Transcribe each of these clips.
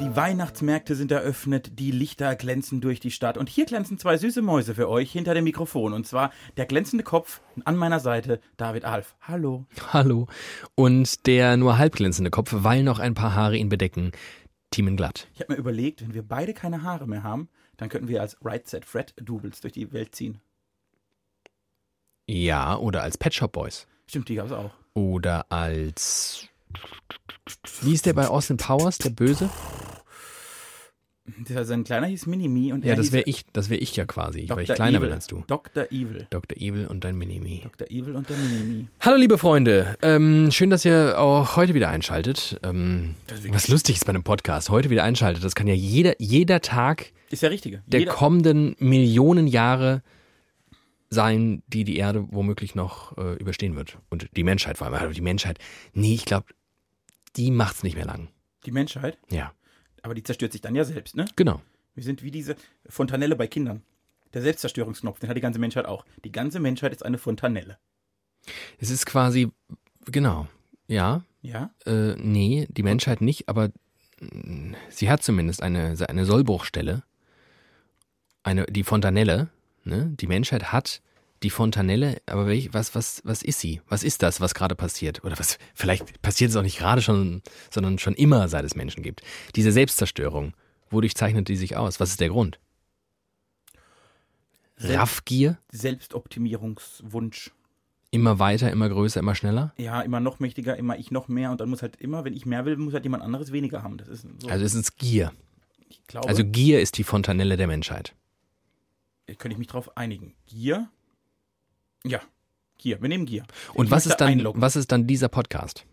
Die Weihnachtsmärkte sind eröffnet, die Lichter glänzen durch die Stadt und hier glänzen zwei süße Mäuse für euch hinter dem Mikrofon und zwar der glänzende Kopf an meiner Seite David Alf. Hallo. Hallo. Und der nur halb glänzende Kopf, weil noch ein paar Haare ihn bedecken, Thiemen glatt. Ich habe mir überlegt, wenn wir beide keine Haare mehr haben, dann könnten wir als Right Set Fred Doubles durch die Welt ziehen. Ja, oder als Pet Shop Boys. Stimmt, die gab es auch. Oder als. Wie ist der bei Austin Powers, der Böse? Der, sein kleiner hieß Minimi und Ja, er das hieß wäre ich, das wäre ich ja quasi, weil ich Dr. kleiner Evil. bin als du. Dr. Evil. Dr. Evil und dein Minimi. Dr. Evil und der Minimi. Hallo liebe Freunde, ähm, schön, dass ihr auch heute wieder einschaltet. Ähm, Das was lustig ist bei einem Podcast, heute wieder einschaltet. Das kann ja jeder, jeder Tag Ist der richtige. der Jeder- kommenden Millionen Jahre sein, die die Erde womöglich noch äh, überstehen wird. Und die Menschheit vor allem. Also die Menschheit, nee, ich glaube, die macht's nicht mehr lang. die Menschheit, Ja, aber die zerstört sich dann ja selbst, ne? genau. Wir sind wie diese Fontanelle bei Kindern. Der Selbstzerstörungsknopf, den hat die ganze Menschheit auch. Die ganze Menschheit ist eine Fontanelle. Es ist quasi, genau, ja, Ja? äh, nee, die Menschheit nicht, aber mh, sie hat zumindest eine, eine Sollbruchstelle, eine, die Fontanelle, ne? Die Menschheit hat die Fontanelle, aber welch, was, was, was ist sie? Was ist das, was gerade passiert? Oder was, vielleicht passiert es auch nicht gerade schon, sondern schon immer, seit es Menschen gibt. Diese Selbstzerstörung, wodurch zeichnet die sich aus? Was ist der Grund? Selbst- Raffgier? Selbstoptimierungswunsch. Immer weiter, immer größer, immer schneller? Ja, immer noch mächtiger, immer ich noch mehr und dann muss halt immer, wenn ich mehr will, muss halt jemand anderes weniger haben. Das ist so. Also es ist Gier. ich glaube, Also Gier ist die Fontanelle der Menschheit. könnte ich mich drauf einigen. Gier? Ja, Gier. Wir nehmen Gier. Und Ich was ist, dann, einloggen. was ist dann dieser Podcast?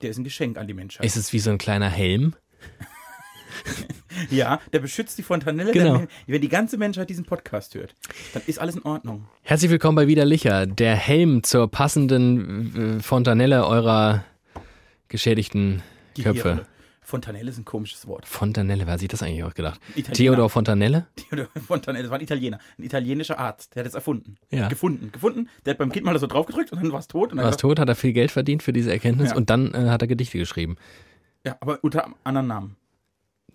Der ist ein Geschenk an die Menschheit. Ist es wie so ein kleiner Helm? ja, der beschützt die Fontanelle. Genau. Der, wenn die ganze Menschheit diesen Podcast hört, dann ist alles in Ordnung. Herzlich willkommen bei Widerlicher, der Helm zur passenden äh, Fontanelle eurer geschädigten Köpfe. Fontanelle ist ein komisches Wort. Fontanelle, wer hat sich das eigentlich auch gedacht? Italiener. Theodor Fontanelle? Theodor Fontanelle, das war ein Italiener. Ein italienischer Arzt. Der hat es erfunden. Ja. Gefunden. Gefunden. Der hat beim Kind mal so draufgedrückt und dann war es tot. War es tot, hat er viel Geld verdient für diese Erkenntnis Ja. und dann äh, hat er Gedichte geschrieben. Ja, aber unter anderen Namen.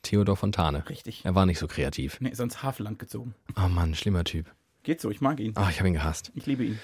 Theodor Fontane. Richtig. Er war nicht so kreativ. Nee, ist ans Havelland gezogen. Oh Mann, schlimmer Typ. Geht so, ich mag ihn. Ah, ich habe ihn gehasst. Ich liebe ihn.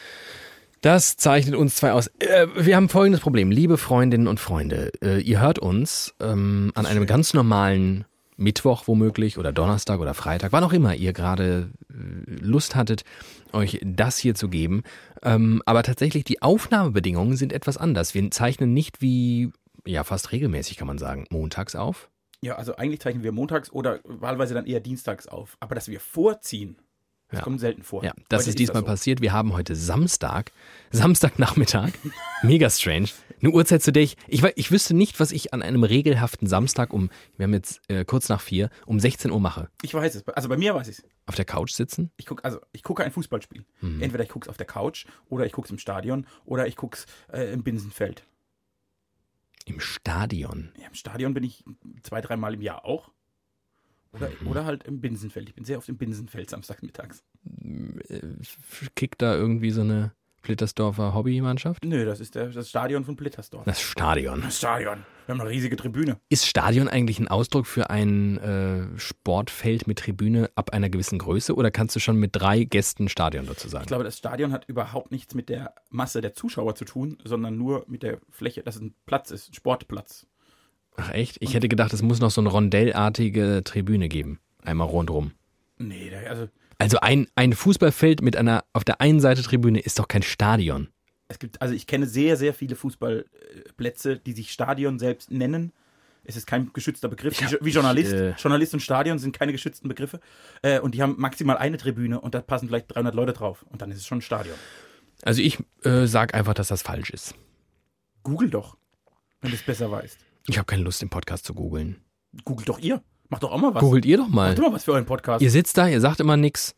Das zeichnet uns zwei aus. Äh, wir haben folgendes Problem, liebe Freundinnen und Freunde. Äh, ihr hört uns ähm, an einem ganz normalen Mittwoch womöglich oder Donnerstag oder Freitag, wann auch immer ihr gerade äh, Lust hattet, euch das hier zu geben. Ähm, aber tatsächlich die Aufnahmebedingungen sind etwas anders. Wir zeichnen nicht wie, ja fast regelmäßig kann man sagen, montags auf. Ja, also eigentlich zeichnen wir montags oder wahlweise dann eher dienstags auf. Aber dass wir vorziehen, das Ja. kommt selten vor. Ja, das Heute ist diesmal so. passiert. Wir haben heute Samstag, Samstagnachmittag. Mega strange. Eine Uhrzeit, zu der ich, ich wüsste nicht, was ich an einem regelhaften Samstag um, wir haben jetzt äh, kurz nach vier, um 16 Uhr mache. Ich weiß es. Also bei mir weiß ich es. Auf der Couch sitzen? Ich gucke also ich gucke ein Fußballspiel. Mhm. Entweder ich gucke es auf der Couch oder ich gucke es im Stadion oder ich gucke es äh, im Binsenfeld. Im Stadion. Ja, Im Stadion bin ich zwei, dreimal im Jahr auch. Oder, Mhm. oder halt im Binsenfeld. Ich bin sehr oft im Binsenfeld samstagsmittags. Äh, Kickt da irgendwie so eine Flittersdorfer Hobbymannschaft? Nö, das ist der, das Stadion von Blittersdorf. Das Stadion. Das Stadion. Wir haben eine riesige Tribüne. Ist Stadion eigentlich ein Ausdruck für ein äh, Sportfeld mit Tribüne ab einer gewissen Größe oder kannst du schon mit drei Gästen Stadion dazu sagen? Ich glaube, das Stadion hat überhaupt nichts mit der Masse der Zuschauer zu tun, sondern nur mit der Fläche, dass es ein Platz ist, ein Sportplatz. Ach echt? Ich hätte gedacht, es muss noch so eine rondellartige Tribüne geben. Einmal rundrum. Nee, also Also ein, ein Fußballfeld mit einer auf der einen Seite Tribüne ist doch kein Stadion. es gibt, also ich kenne sehr, sehr viele Fußballplätze, die sich Stadion selbst nennen. Es ist kein geschützter Begriff. Ja, wie, Journalist. ich, äh, Journalist und Stadion sind keine geschützten Begriffe. Äh, und die haben maximal eine Tribüne und da passen vielleicht 300 Leute drauf. Und dann ist es schon ein Stadion. Also ich äh, sag einfach, dass das falsch ist. Google doch, wenn du es besser weißt. Ich habe keine Lust, den Podcast zu googeln. Googelt doch ihr. Macht doch auch mal was. Googelt ihr doch mal. Macht doch mal was für euren Podcast. Ihr sitzt da, ihr sagt immer nix.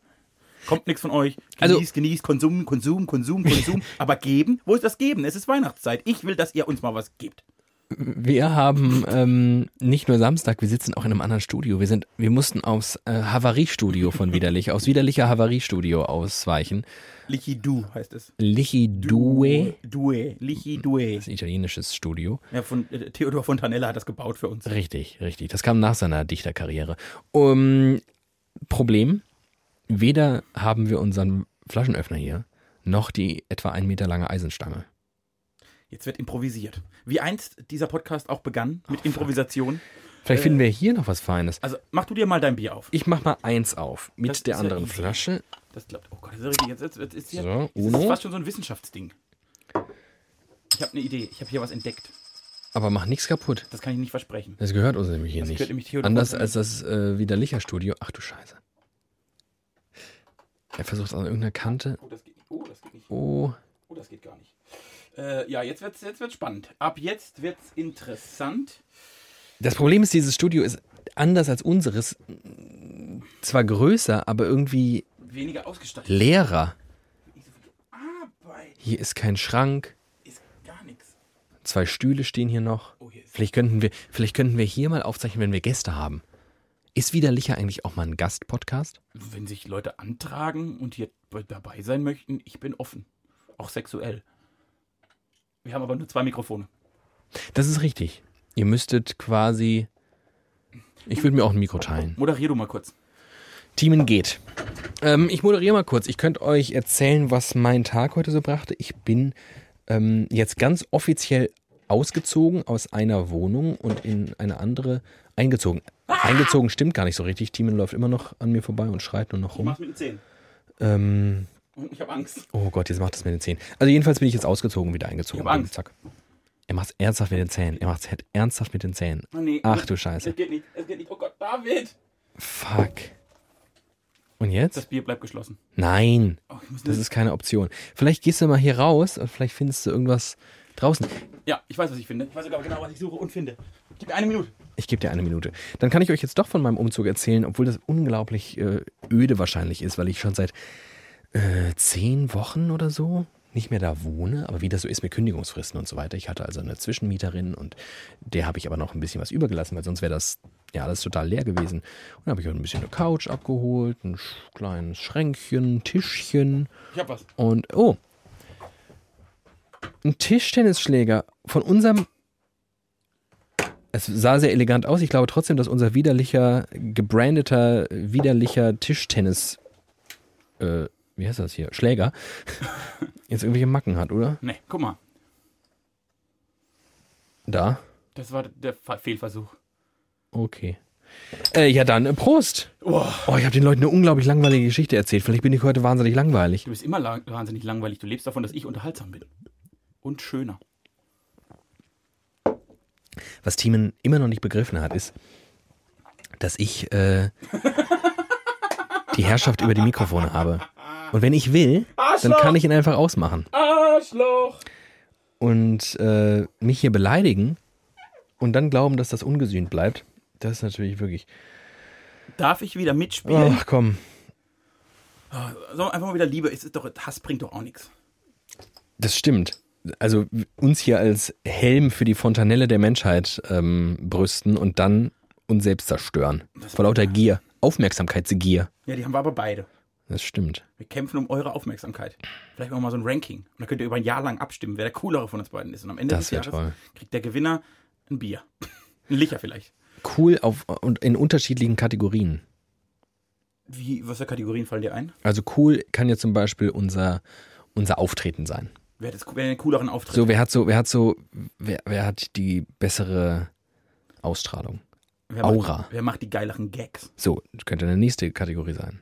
Kommt nichts von euch. Also- Genießt, genießt, Konsum, Konsum, Konsum, Konsum. aber geben? Wo ist das Geben? Es ist Weihnachtszeit. Ich will, dass ihr uns mal was gebt. Wir haben ähm, nicht nur Samstag, wir sitzen auch in einem anderen Studio. Wir sind, wir mussten aufs äh, Havariestudio von Widerlich, aufs widerliche Havariestudio ausweichen. Lichidu heißt es. Lichidue, Due. Lichidue. das ist ein italienisches Studio. Ja, von äh, Theodor Fontanella hat das gebaut für uns. Richtig, richtig. Das kam nach seiner Dichterkarriere. Um, Problem, weder haben wir unseren Flaschenöffner hier, noch die etwa ein Meter lange Eisenstange. Jetzt wird improvisiert. Wie einst dieser Podcast auch begann mit Improvisation. Vielleicht Äh. finden wir hier noch was Feines. Also mach du dir mal dein Bier auf. Ich mach mal eins auf mit Das der ist ja anderen easy. Flasche. Das klappt. Oh Gott, das ist ja richtig. Jetzt, jetzt, jetzt ist hier, So, jetzt ist Uno. fast schon so ein Wissenschaftsding. Ich habe eine Idee. Ich habe hier was entdeckt. Aber mach nichts kaputt. Das kann ich nicht versprechen. Das gehört uns nämlich hier Das nicht. nämlich Anders als das äh, widerlicher Studio. Ach du Scheiße. Er versucht an irgendeiner Kante. Oh, das geht nicht. Oh, das geht nicht. Oh, Oh, das geht gar nicht. Äh, ja, jetzt wird's, jetzt wird's spannend. Ab jetzt wird's interessant. Das Problem ist, dieses Studio ist anders als unseres. Zwar größer, aber irgendwie Weniger ausgestattet. leerer. Hier ist kein Schrank. ist gar nichts. Zwei Stühle stehen hier noch. Oh, hier Vielleicht könnten wir, vielleicht könnten wir hier mal aufzeichnen, wenn wir Gäste haben. Ist Widerlicher eigentlich auch mal ein Gastpodcast? Wenn sich Leute antragen und hier dabei sein möchten, ich bin offen. Auch sexuell. Wir haben aber nur zwei Mikrofone. Das ist richtig. Ihr müsstet quasi. Ich würde mir auch ein Mikro teilen. Moderier du mal kurz. Teamen geht. Ähm, ich moderiere mal kurz. Ich könnte euch erzählen, was mein Tag heute so brachte. Ich bin ähm, jetzt ganz offiziell ausgezogen aus einer Wohnung und in eine andere eingezogen. Eingezogen stimmt gar nicht so richtig. Teamen läuft immer noch an mir vorbei und schreit nur noch Ich rum. mach's mit den Zähnen. Ähm, ich habe Angst. oh Gott, jetzt macht es mit den Zähnen. Also jedenfalls bin ich jetzt ausgezogen, wieder eingezogen. Ich hab Angst. Zack. Er macht es ernsthaft mit den Zähnen. Er macht es ernsthaft mit den Zähnen. Oh, nee. Ach du Scheiße. Es geht nicht. Es geht nicht. Oh Gott, David. Fuck. Und jetzt? Das Bier bleibt geschlossen. Nein. Oh, Das ist keine Option. Vielleicht gehst du mal hier raus und vielleicht findest du irgendwas draußen. ja, ich weiß, was ich finde. Ich weiß sogar genau, was ich suche und finde. Gib mir eine Minute. Ich gebe dir eine Minute. Dann kann ich euch jetzt doch von meinem Umzug erzählen, obwohl das unglaublich äh, öde wahrscheinlich ist, weil ich schon seit äh, zehn Wochen oder so nicht mehr da wohne. Aber wie das so ist mit Kündigungsfristen und so weiter. Ich hatte also eine Zwischenmieterin und der habe ich aber noch ein bisschen was übergelassen, weil sonst wäre das ja alles total leer gewesen. Und dann habe ich auch ein bisschen eine Couch abgeholt, ein kleines Schränkchen, Tischchen. Ich hab was. Und, oh. Ein Tischtennisschläger von unserem. Es sah sehr elegant aus. Ich glaube trotzdem, dass unser widerlicher, gebrandeter, widerlicher Tischtennis. Äh, wie heißt das hier? Schläger. Jetzt irgendwelche Macken hat, oder? Nee, guck mal. Da. Das war der Fehlversuch. Okay. Äh, ja, dann äh, Prost. Oh, Oh, ich habe den Leuten eine unglaublich langweilige Geschichte erzählt. Vielleicht bin ich heute wahnsinnig langweilig. du bist immer lang wahnsinnig langweilig. Du lebst davon, dass ich unterhaltsam bin. Und schöner. Was Thiemen immer noch nicht begriffen hat, ist, dass ich äh, die Herrschaft über die Mikrofone habe. Und wenn ich will, dann kann ich ihn einfach ausmachen. Arschloch! Und äh, mich hier beleidigen und dann glauben, dass das ungesühnt bleibt, das ist natürlich wirklich. Darf ich wieder mitspielen? Ach komm. So, einfach mal wieder Liebe. Es ist doch, Hass bringt doch auch nichts. Das stimmt. Also uns hier als Helm für die Fontanelle der Menschheit ähm, brüsten und dann uns selbst zerstören. Vor lauter Gier. Aufmerksamkeitsgier. Ja, die haben wir aber beide. Das stimmt. Wir kämpfen um eure Aufmerksamkeit. Vielleicht machen wir mal so ein Ranking. Und dann könnt ihr über ein Jahr lang abstimmen, wer der coolere von uns beiden ist. Und am Ende Das des Jahres toll. kriegt der Gewinner ein Bier. ein Licher vielleicht. Cool auf, und in unterschiedlichen Kategorien. Wie, was für Kategorien fallen dir ein? Also cool kann ja zum Beispiel unser, unser Auftreten sein. Wer hat, das, wer den cooleren Auftritt? So, wer hat so, wer hat so, wer, wer hat die bessere Ausstrahlung? wer Aura. Macht, wer macht die geileren Gags? So, könnte eine nächste Kategorie sein.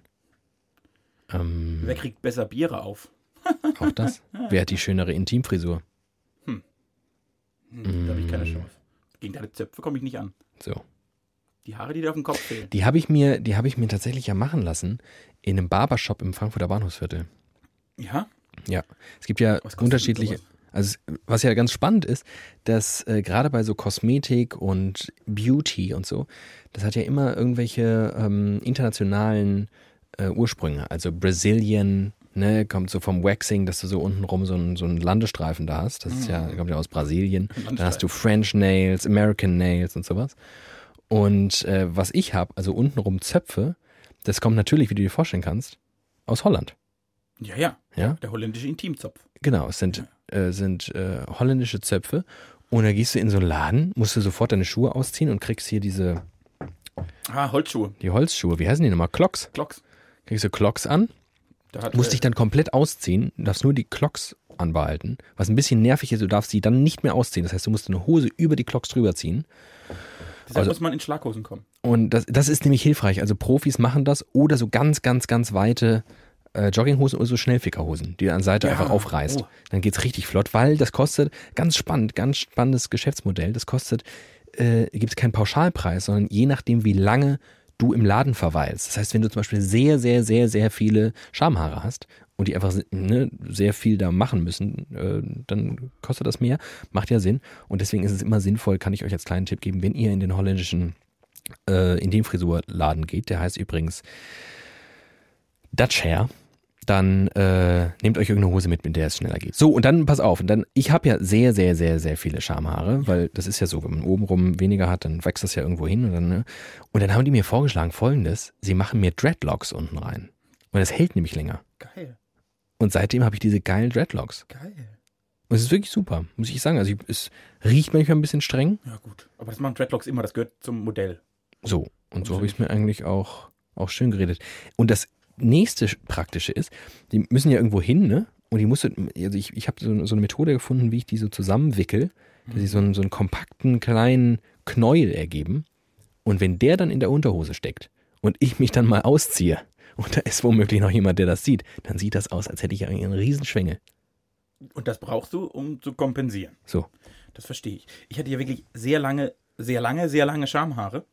Ähm, Wer kriegt besser Biere auf? auch das? Wer hat die schönere Intimfrisur? Hm, Da habe ich keine Chance. Gegen deine Zöpfe komme ich nicht an. So. Die Haare, die dir auf dem Kopf fehlen. Die habe ich mir, die habe ich mir tatsächlich ja machen lassen in einem Barbershop im Frankfurter Bahnhofsviertel. Ja? Ja, es gibt ja unterschiedliche. Also was ja ganz spannend ist, dass äh, gerade bei so Kosmetik und Beauty und so, das hat ja immer irgendwelche ähm, internationalen äh, Ursprünge. Also Brazilian ne, kommt so vom Waxing, dass du so untenrum so einen, so einen Landestreifen da hast. Das ist ja, Mhm. kommt ja aus Brasilien. Dann hast du French Nails, American Nails und sowas. Und äh, was ich habe, also untenrum Zöpfe, das kommt natürlich, wie du dir vorstellen kannst, aus Holland. Ja, ja. Ja? Der holländische Intimzopf. Genau, es sind, äh, sind äh, holländische Zöpfe. Und da gehst du in so einen Laden, musst du sofort deine Schuhe ausziehen und kriegst hier diese, Ah, Holzschuhe. die Holzschuhe. Wie heißen die nochmal? Clocks. Glocks. Kriegst du Clocks an, Da hat, musst äh, dich dann komplett ausziehen, darfst nur die Clocks anbehalten. Was ein bisschen nervig ist, du darfst sie dann nicht mehr ausziehen. Das heißt, du musst eine Hose über die Clocks drüber ziehen. deshalb also- muss man in Schlaghosen kommen. Und das, das ist nämlich hilfreich. Also Profis machen das oder so ganz, ganz, ganz weite äh, Jogginghosen oder so Schnellfickerhosen, die du an der Seite Ja. einfach aufreißt. Oh. Dann geht's richtig flott, weil das kostet, ganz spannend, ganz spannendes Geschäftsmodell, das kostet, äh, gibt es keinen Pauschalpreis, sondern je nachdem, wie lange du im Laden verweilst. Das heißt, wenn du zum Beispiel sehr, sehr, sehr, sehr viele Schamhaare hast und die einfach ne, sehr viel da machen müssen, äh, dann kostet das mehr. Macht ja Sinn. Und deswegen ist es immer sinnvoll, kann ich euch als kleinen Tipp geben, wenn ihr in den holländischen äh, in den Frisurladen geht, der heißt übrigens Dutch Hair, dann äh, nehmt euch irgendeine Hose mit, mit der es schneller geht. So, und dann pass auf, und dann, ich habe ja sehr, sehr, sehr, sehr viele Schamhaare, weil das ist ja so, wenn man obenrum weniger hat, dann wächst das ja irgendwo hin. Und dann, ne? und dann haben die mir vorgeschlagen folgendes, sie machen mir Dreadlocks unten rein. Und das hält nämlich länger. Geil. Und seitdem habe ich diese geilen Dreadlocks. Geil. Und es ist wirklich super, muss ich sagen. Also ich, es riecht manchmal ein bisschen streng. Ja, gut. Aber das machen Dreadlocks immer, das gehört zum Modell. So, und so habe ich es mir eigentlich auch, auch schön geredet. Und das nächste Praktische ist, die müssen ja irgendwo hin, ne? Und die musste, also ich, ich habe so, so eine Methode gefunden, wie ich die so zusammenwickel, dass sie so einen, so einen kompakten kleinen Knäuel ergeben. Und wenn der dann in der Unterhose steckt und ich mich dann mal ausziehe und da ist womöglich noch jemand, der das sieht, dann sieht das aus, als hätte ich einen Riesenschwengel. Und das brauchst du, um zu kompensieren. So. Das verstehe ich. Ich hatte ja wirklich sehr lange, sehr lange, sehr lange Schamhaare.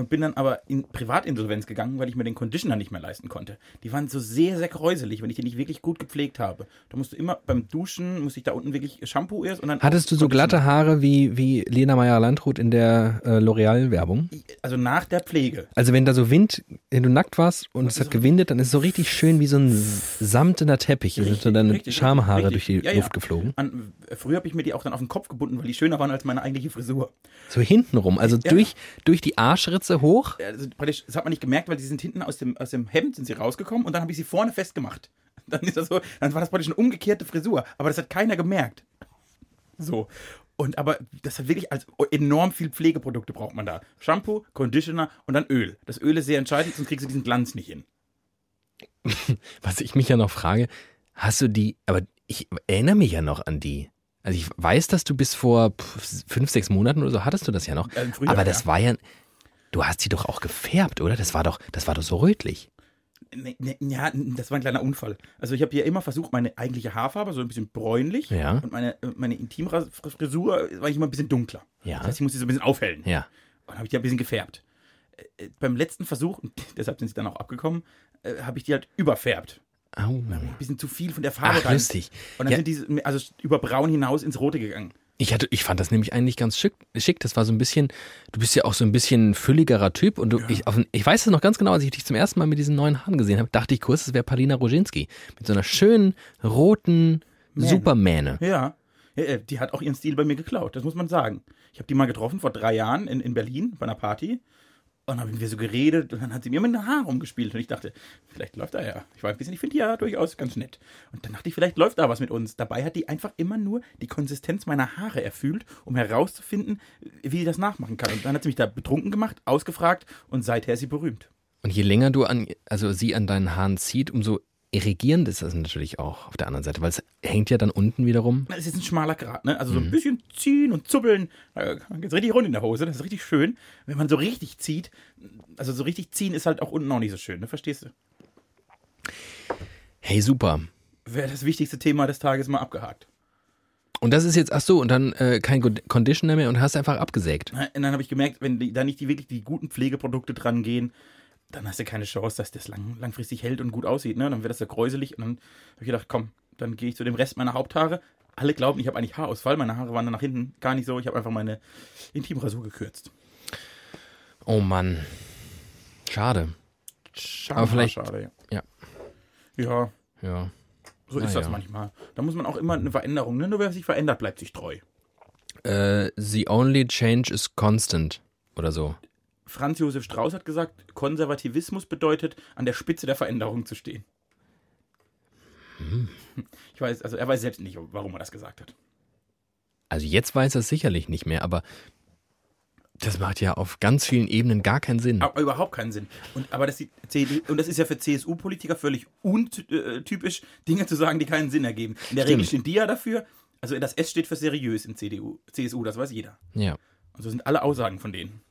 Und bin dann aber in Privatinsolvenz gegangen, weil ich mir den Conditioner nicht mehr leisten konnte. Die waren so sehr, sehr kräuselig, wenn ich die nicht wirklich gut gepflegt habe. Da musst du immer beim Duschen, musste ich da unten wirklich Shampoo erst und dann. Hattest du so glatte Haare wie, wie Lena Meyer-Landrut in der äh, L'Oreal-Werbung? Also nach der Pflege. Also wenn da so Wind, wenn du nackt warst und es hat gewindet, dann ist es so richtig schön wie so ein samtener Teppich. Da sind so deine richtig, Schamhaare richtig. durch die Ja, ja. Luft geflogen. An, früher habe ich mir die auch dann auf den Kopf gebunden, weil die schöner waren als meine eigentliche Frisur. So hintenrum, also Ja. durch, durch die Arschritze hoch. Also das hat man nicht gemerkt, weil die sind hinten aus dem, aus dem Hemd sind sie rausgekommen und dann habe ich sie vorne festgemacht. Dann ist das so, dann war das praktisch eine umgekehrte Frisur, aber das hat keiner gemerkt. So. Und aber das hat wirklich als enorm viel Pflegeprodukte braucht man da. Shampoo, Conditioner und dann Öl. Das Öl ist sehr entscheidend, sonst kriegst du diesen Glanz nicht hin. Was ich mich ja noch frage, hast du die, aber ich erinnere mich ja noch an die. Also ich weiß, dass du bis vor fünf, sechs Monaten oder so hattest du das ja noch. Ja, Frühjahr, aber das ja. war ja, du hast sie doch auch gefärbt, oder? Das war doch, das war doch so rötlich. Nee, nee, ja, das war ein kleiner Unfall. Also ich habe ja immer versucht, meine eigentliche Haarfarbe so ein bisschen bräunlich Ja. und meine, meine Intimfrisur war ich immer ein bisschen dunkler. Ja. Das heißt, ich musste sie so ein bisschen aufhellen. Ja. Und habe ich die ein bisschen gefärbt. Äh, äh, beim letzten Versuch, und deshalb sind sie dann auch abgekommen, äh, habe ich die halt überfärbt. Au. Ein bisschen zu viel von der Farbe Ach, lustig. Und dann Ja. sind die also über braun hinaus ins Rote gegangen. Ich hatte, ich fand das nämlich eigentlich ganz schick. schick. Das war so ein bisschen, du bist ja auch so ein bisschen fülligerer Typ und du, ich, auf, ich weiß es noch ganz genau, als ich dich zum ersten Mal mit diesen neuen Haaren gesehen habe, dachte ich kurz, es wäre Palina Roginski mit so einer schönen roten Mähne. Supermähne. Ja. ja. äh, Die hat auch ihren Stil bei mir geklaut, das muss man sagen. Ich habe die mal getroffen vor drei Jahren in, in Berlin bei einer Party. Und dann haben wir so geredet und dann hat sie mir mit den Haaren rumgespielt. Und ich dachte, vielleicht läuft da ja. Ich war ein bisschen, ich finde die ja durchaus ganz nett. Und dann dachte ich, vielleicht läuft da was mit uns. Dabei hat die einfach immer nur die Konsistenz meiner Haare erfüllt, um herauszufinden, wie die das nachmachen kann. Und dann hat sie mich da betrunken gemacht, ausgefragt und seither ist sie berühmt. Und je länger du an, also sie an deinen Haaren zieht, umso irrigierend ist das natürlich auch auf der anderen Seite, weil es hängt ja dann unten wiederum. Es ist ein schmaler Grat, ne? Also so ein bisschen ziehen und zuppeln, da geht's richtig rund in der Hose, das ist richtig schön. Wenn man so richtig zieht, also so richtig ziehen ist halt auch unten auch nicht so schön, ne? Verstehst du? Hey, super. Wäre das wichtigste Thema des Tages mal abgehakt. Und das ist jetzt, ach so, und dann äh, kein Conditioner mehr und hast einfach abgesägt. Und dann habe ich gemerkt, wenn die, da nicht die wirklich die guten Pflegeprodukte dran gehen, dann hast du keine Chance, dass das lang, langfristig hält und gut aussieht, ne? Dann wird das ja kräuselig und dann habe ich gedacht, komm, dann gehe ich zu dem Rest meiner Haupthaare. Alle glauben, ich habe eigentlich Haarausfall, meine Haare waren dann nach hinten gar nicht so, ich habe einfach meine Intimrasur gekürzt. Oh Mann. Schade. Schade, Aber vielleicht- schade, ja. ja. Ja, Ja. So Ah, ist das ja. manchmal. Da muss man auch immer eine Veränderung. Ne? Nur wer sich verändert, bleibt sich treu. Äh, the only change is constant. Oder so. Franz Josef Strauß hat gesagt, Konservativismus bedeutet, an der Spitze der Veränderung zu stehen. Hm. Ich weiß, also er weiß selbst nicht, warum er das gesagt hat. Also jetzt weiß er es sicherlich nicht mehr, aber das macht ja auf ganz vielen Ebenen gar keinen Sinn. Aber überhaupt keinen Sinn. Und, aber das, und das ist ja für CSU-Politiker völlig untypisch, Dinge zu sagen, die keinen Sinn ergeben. In der Stimmt. Regel stehen die ja dafür, also das S steht für seriös in CDU, CSU, das weiß jeder. Ja. Und so sind alle Aussagen von denen.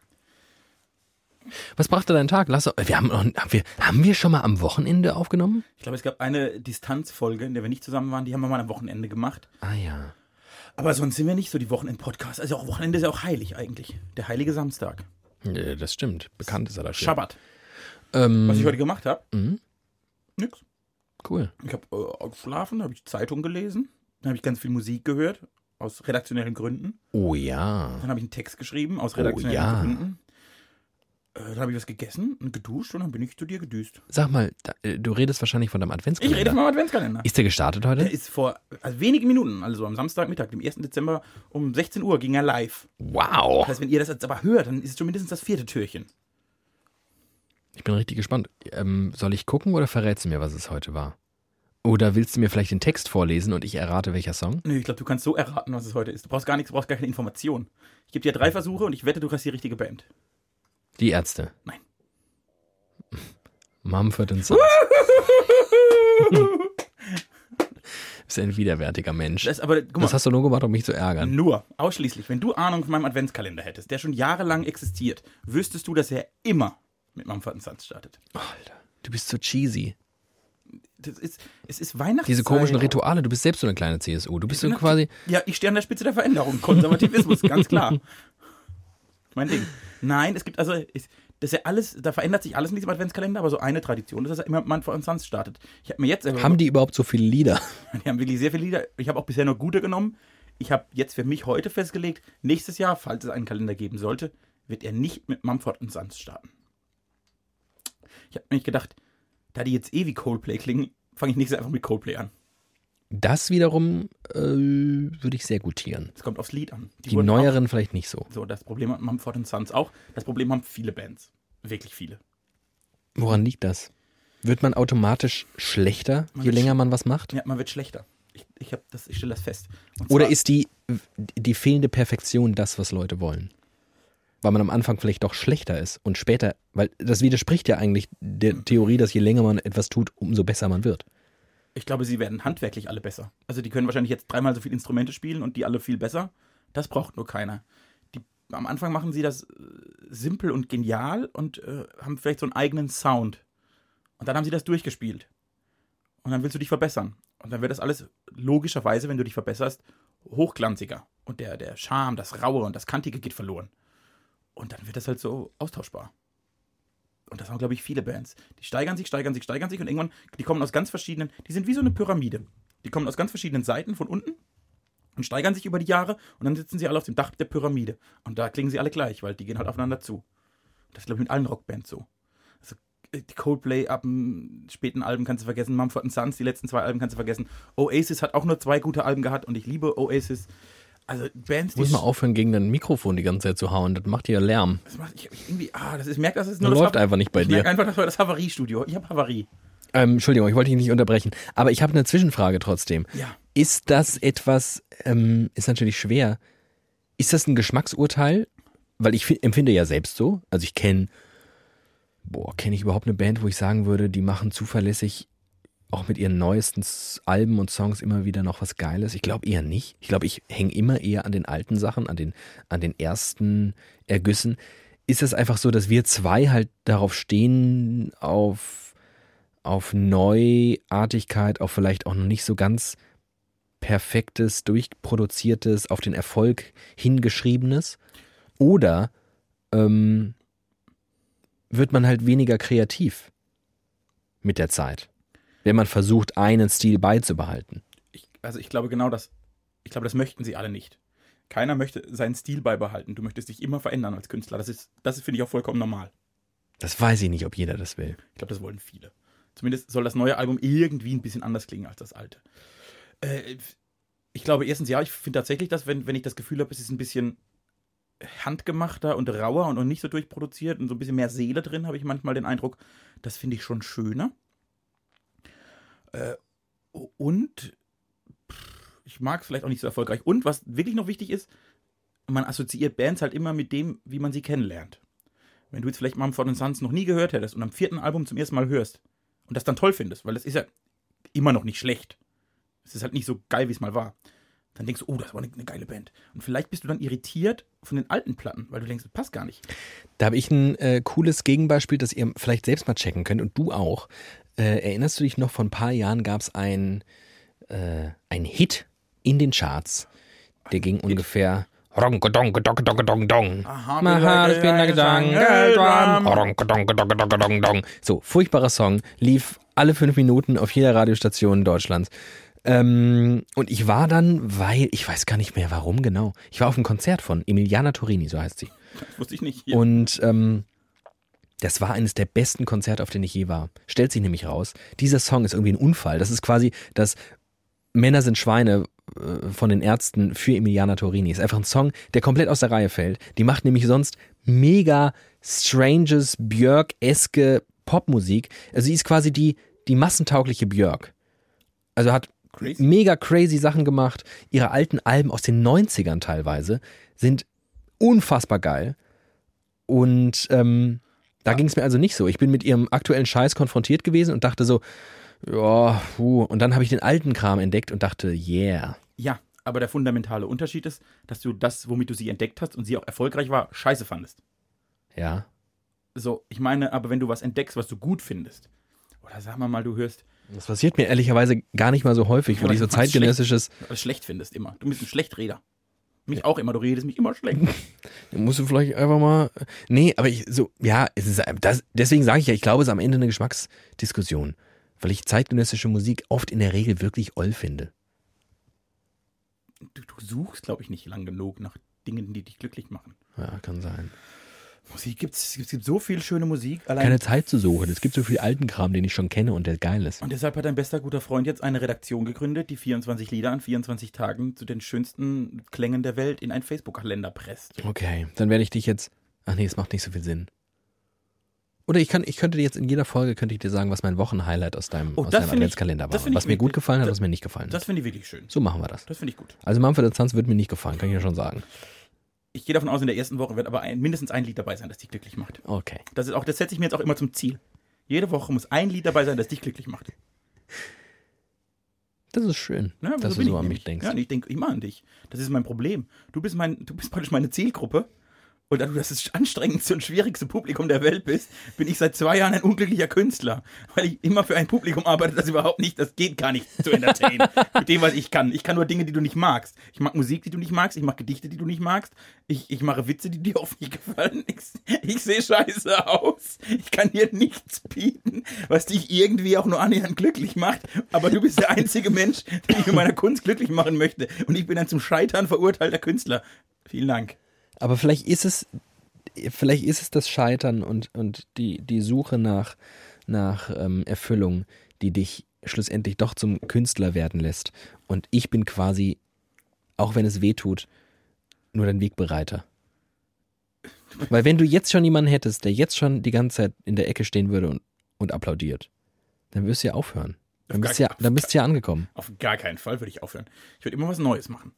Was brachte dein Tag? Lass, wir haben, noch- haben, wir, haben wir schon mal am Wochenende aufgenommen? Ich glaube, es gab eine Distanzfolge, in der wir nicht zusammen waren, die haben wir mal am Wochenende gemacht. Ah ja. Aber sonst sind wir nicht so die Wochenend-Podcasts. Also auch Wochenende ist ja auch heilig eigentlich. Der heilige Samstag. Äh, Das stimmt. Bekannt ist er dafür. Schabbat. Ähm, Was ich heute gemacht habe? Mhm. Nix. Cool. Ich habe äh, geschlafen, habe ich Zeitung gelesen, dann habe ich ganz viel Musik gehört, aus redaktionellen Gründen. Oh ja. Dann habe ich einen Text geschrieben, aus Oh, redaktionellen ja. Gründen. Äh, dann habe ich was gegessen und geduscht und dann bin ich zu dir gedüst. Sag mal, da, äh, du redest wahrscheinlich von deinem Ich Adventskalender. rede von meinem Adventskalender. Ist der gestartet Der heute? ist vor also wenigen Minuten, also am Samstagmittag, dem 1. Dezember um 16 Uhr ging er live. Wow. Das heißt, wenn ihr das jetzt aber hört, dann ist es mindestens das vierte Türchen. Ich bin richtig gespannt. Ähm, soll ich gucken oder verrätst du mir, was es heute war? Oder willst du mir vielleicht den Text vorlesen und ich errate, welcher Song? Nö, ich glaube, du kannst so erraten, was es heute ist. Du brauchst gar nichts, du brauchst gar keine Information. Ich gebe dir drei Versuche und ich wette, du hast die richtige Band. Die Ärzte. Nein. Mumford Sons. bist ein widerwärtiger Mensch. Das, aber mal, Das hast du nur gemacht, um mich zu ärgern. nur, ausschließlich, wenn du Ahnung von meinem Adventskalender hättest, der schon jahrelang existiert, wüsstest du, dass er immer mit Mumford Sons startet. Alter, du bist so cheesy. Das ist, es ist Weihnachtszeit. Diese komischen Rituale, du bist selbst so eine kleine CSU. Du bist so quasi. Ja, ich stehe an der Spitze der Veränderung. Konservativismus, ganz klar. Mein Ding. Nein, es gibt also, es, das ist ja alles, da verändert sich alles in diesem Adventskalender, aber so eine Tradition ist, dass er immer Mumford Sons startet. Ich habe mir jetzt, Haben die überhaupt so viele Lieder? Die haben wirklich sehr viele Lieder. Ich habe auch bisher nur gute genommen. Ich habe jetzt für mich heute festgelegt, nächstes Jahr, falls es einen Kalender geben sollte, wird er nicht mit Mumford Sons starten. Ich habe nämlich gedacht, da die jetzt eh wie Coldplay klingen, fange ich nächstes Jahr einfach mit Coldplay an. Das wiederum äh, würde ich sehr gutieren. Es kommt aufs Lied an. Die wurden neueren vielleicht nicht so. Auch, so, das Problem hat Mumford Sons auch. Das Problem haben viele Bands. Wirklich viele. Woran liegt das? Wird man automatisch schlechter, Man je länger man was macht? Ja, man wird schlechter. Ich, ich, das, ich stelle das fest. Und Oder zwar- ist die, die fehlende Perfektion das, was Leute wollen? Weil man am Anfang vielleicht doch schlechter ist und später, weil das widerspricht ja eigentlich der Theorie, dass je länger man etwas tut, umso besser man wird. Ich glaube, sie werden handwerklich alle besser. Also die können wahrscheinlich jetzt dreimal so viele Instrumente spielen und die alle viel besser. Das braucht nur keiner. Die, am Anfang machen sie das äh, simpel und genial und äh, haben vielleicht so einen eigenen Sound. Und dann haben sie das durchgespielt. Und dann willst du dich verbessern. Und dann wird das alles logischerweise, wenn du dich verbesserst, hochglanziger. Und der, der Charme, das Raue und das Kantige geht verloren. Und dann wird das halt so austauschbar. Und das haben, glaube ich, viele Bands. Die steigern sich, steigern sich, steigern sich und irgendwann, die kommen aus ganz verschiedenen, die sind wie so eine Pyramide. Die kommen aus ganz verschiedenen Seiten von unten und steigern sich über die Jahre und dann sitzen sie alle auf dem Dach der Pyramide. Und da klingen sie alle gleich, weil die gehen halt aufeinander zu. Das ist, glaube ich, mit allen Rockbands so. Also, äh, die Coldplay ab dem späten Alben kannst du vergessen, Mumford Sons, die letzten zwei Alben kannst du vergessen. Oasis hat auch nur zwei gute Alben gehabt und ich liebe Oasis. Also Bands, die Muss man aufhören, gegen dein Mikrofon die ganze Zeit zu hauen. Das macht hier Lärm. Das macht ich, ich irgendwie, ah, das ist, ich merke, das ist Das nur das läuft Hav- einfach nicht bei ich merke dir. einfach, das war das Havariestudio. Ich habe Havarie. Ähm, Entschuldigung, ich wollte dich nicht unterbrechen. Aber ich habe eine Zwischenfrage trotzdem. Ja. Ist das etwas, ähm, ist natürlich schwer, ist das ein Geschmacksurteil? Weil ich fi- empfinde ja selbst so. Also ich kenne, boah, kenne ich überhaupt eine Band, wo ich sagen würde, die machen zuverlässig auch mit ihren neuesten Alben und Songs immer wieder noch was Geiles? Ich glaube eher nicht. Ich glaube, ich hänge immer eher an den alten Sachen, an den, an den ersten Ergüssen. Ist es einfach so, dass wir zwei halt darauf stehen, auf, auf Neuartigkeit, auf vielleicht auch noch nicht so ganz perfektes, durchproduziertes, auf den Erfolg hingeschriebenes? Oder ähm, wird man halt weniger kreativ mit der Zeit, wenn man versucht, einen Stil beizubehalten? Ich, also ich glaube genau das, ich glaube, das möchten sie alle nicht. Keiner möchte seinen Stil beibehalten. Du möchtest dich immer verändern als Künstler. Das ist, das ist, finde ich, auch vollkommen normal. Das weiß ich nicht, ob jeder das will. Ich glaube, das wollen viele. Zumindest soll das neue Album irgendwie ein bisschen anders klingen als das alte. Äh, ich glaube, erstens ja, ich finde tatsächlich, dass, wenn, wenn ich das Gefühl habe, es ist ein bisschen handgemachter und rauer und, und nicht so durchproduziert und so ein bisschen mehr Seele drin, habe ich manchmal den Eindruck, das finde ich schon schöner. Äh, und ich mag es vielleicht auch nicht so erfolgreich. Und was wirklich noch wichtig ist, man assoziiert Bands halt immer mit dem, wie man sie kennenlernt. Wenn du jetzt vielleicht Mumford Sons noch nie gehört hättest und am vierten Album zum ersten Mal hörst und das dann toll findest, weil das ist ja immer noch nicht schlecht. Es ist halt nicht so geil, wie es mal war. Dann denkst du, oh, das war eine, eine, geile Band. Und vielleicht bist du dann irritiert von den alten Platten, weil du denkst, das passt gar nicht. Da habe ich ein äh, cooles Gegenbeispiel, das ihr vielleicht selbst mal checken könnt und du auch. Äh, erinnerst du dich noch, vor ein paar Jahren gab es ein, äh, ein Hit in den Charts. Der ging Hit. ungefähr so, furchtbarer Song, lief alle fünf Minuten auf jeder Radiostation Deutschlands. Ähm, und ich war dann, weil, ich weiß gar nicht mehr warum genau, ich war auf einem Konzert von Emiliana Torini, so heißt sie. Das wusste ich nicht. Hier. Und ähm, das war eines der besten Konzerte, auf denen ich je war. Stellt sich nämlich raus, dieser Song ist irgendwie ein Unfall. Das ist quasi das Männer sind Schweine äh, von den Ärzten für Emiliana Torini. Ist einfach ein Song, der komplett aus der Reihe fällt. Die macht nämlich sonst mega stranges, Björk-eske Popmusik. Also sie ist quasi die, die massentaugliche Björk. Also hat crazy. mega crazy Sachen gemacht. Ihre alten Alben aus den 90ern teilweise sind unfassbar geil. Und ähm, da ja. ging es mir also nicht so. Ich bin mit ihrem aktuellen Scheiß konfrontiert gewesen und dachte so, ja, puh. Und dann habe ich den alten Kram entdeckt und dachte, yeah. Ja, aber der fundamentale Unterschied ist, dass du das, womit du sie entdeckt hast und sie auch erfolgreich war, scheiße fandest. Ja. So, ich meine, aber wenn du was entdeckst, was du gut findest, oder sag mal mal, du hörst. Das passiert mir ehrlicherweise gar nicht mal so häufig, weil ich so zeitgenössisches. Schlecht, schlecht findest immer. Du bist ein Schlechtreder. Mich auch immer, du redest mich immer schlecht. Dann musst du vielleicht einfach mal. Nee, aber ich so, ja, es ist das, deswegen sage ich ja, ich glaube, es ist am Ende eine Geschmacksdiskussion weil ich zeitgenössische Musik oft in der Regel wirklich oll finde. Du, du suchst, glaube ich, nicht lang genug nach Dingen, die dich glücklich machen. Ja, kann sein. Musik gibt's, es gibt so viel schöne Musik. Allein Keine Zeit zu suchen. Es gibt so viel alten Kram, den ich schon kenne und der geil ist. Und deshalb hat ein bester guter Freund jetzt eine Redaktion gegründet, die 24 Lieder an 24 Tagen zu den schönsten Klängen der Welt in einen Facebook-Kalender presst. Okay, dann werde ich dich jetzt. Ach nee, es macht nicht so viel Sinn. Oder ich, kann, ich könnte dir jetzt in jeder Folge könnte ich dir sagen, was mein Wochenhighlight aus deinem, oh, aus deinem Adventskalender war. Was mir gut gefallen hat, was mir nicht gefallen hat. Das finde ich wirklich schön. So machen wir das. Das finde ich gut. Also Mumford Sons wird mir nicht gefallen, kann ich ja schon sagen. Ich gehe davon aus, in der ersten Woche wird aber ein, mindestens ein Lied dabei sein, das dich glücklich macht. Okay. Das, ist auch, das setze ich mir jetzt auch immer zum Ziel. Jede Woche muss ein Lied dabei sein, das dich glücklich macht. Das ist schön, ja, dass so du so an mich denkst. Ja, ich denke immer an dich. Das ist mein Problem. Du bist, mein, du bist praktisch meine Zielgruppe und da du das anstrengendste und schwierigste Publikum der Welt bist, bin ich seit zwei Jahren ein unglücklicher Künstler, weil ich immer für ein Publikum arbeite, das überhaupt nicht, das geht gar nicht zu entertainen. mit dem, was ich kann. Ich kann nur Dinge, die du nicht magst. Ich mag Musik, die du nicht magst. Ich mag Gedichte, die du nicht magst. Ich, ich mache Witze, die dir oft nicht gefallen. Ich, ich sehe scheiße aus. Ich kann dir nichts bieten, was dich irgendwie auch nur annähernd glücklich macht. Aber du bist der einzige Mensch, der mich mit meiner Kunst glücklich machen möchte. Und ich bin ein zum Scheitern verurteilter Künstler. Vielen Dank. Aber vielleicht ist es, vielleicht ist es das Scheitern und, und die, die Suche nach, nach ähm, Erfüllung, die dich schlussendlich doch zum Künstler werden lässt. Und ich bin quasi, auch wenn es weh tut, nur dein Wegbereiter. Weil wenn du jetzt schon jemanden hättest, der jetzt schon die ganze Zeit in der Ecke stehen würde und, und applaudiert, dann wirst du ja aufhören. Dann bist, ja, dann bist du ja angekommen. Auf gar keinen Fall würde ich aufhören. Ich würde immer was Neues machen.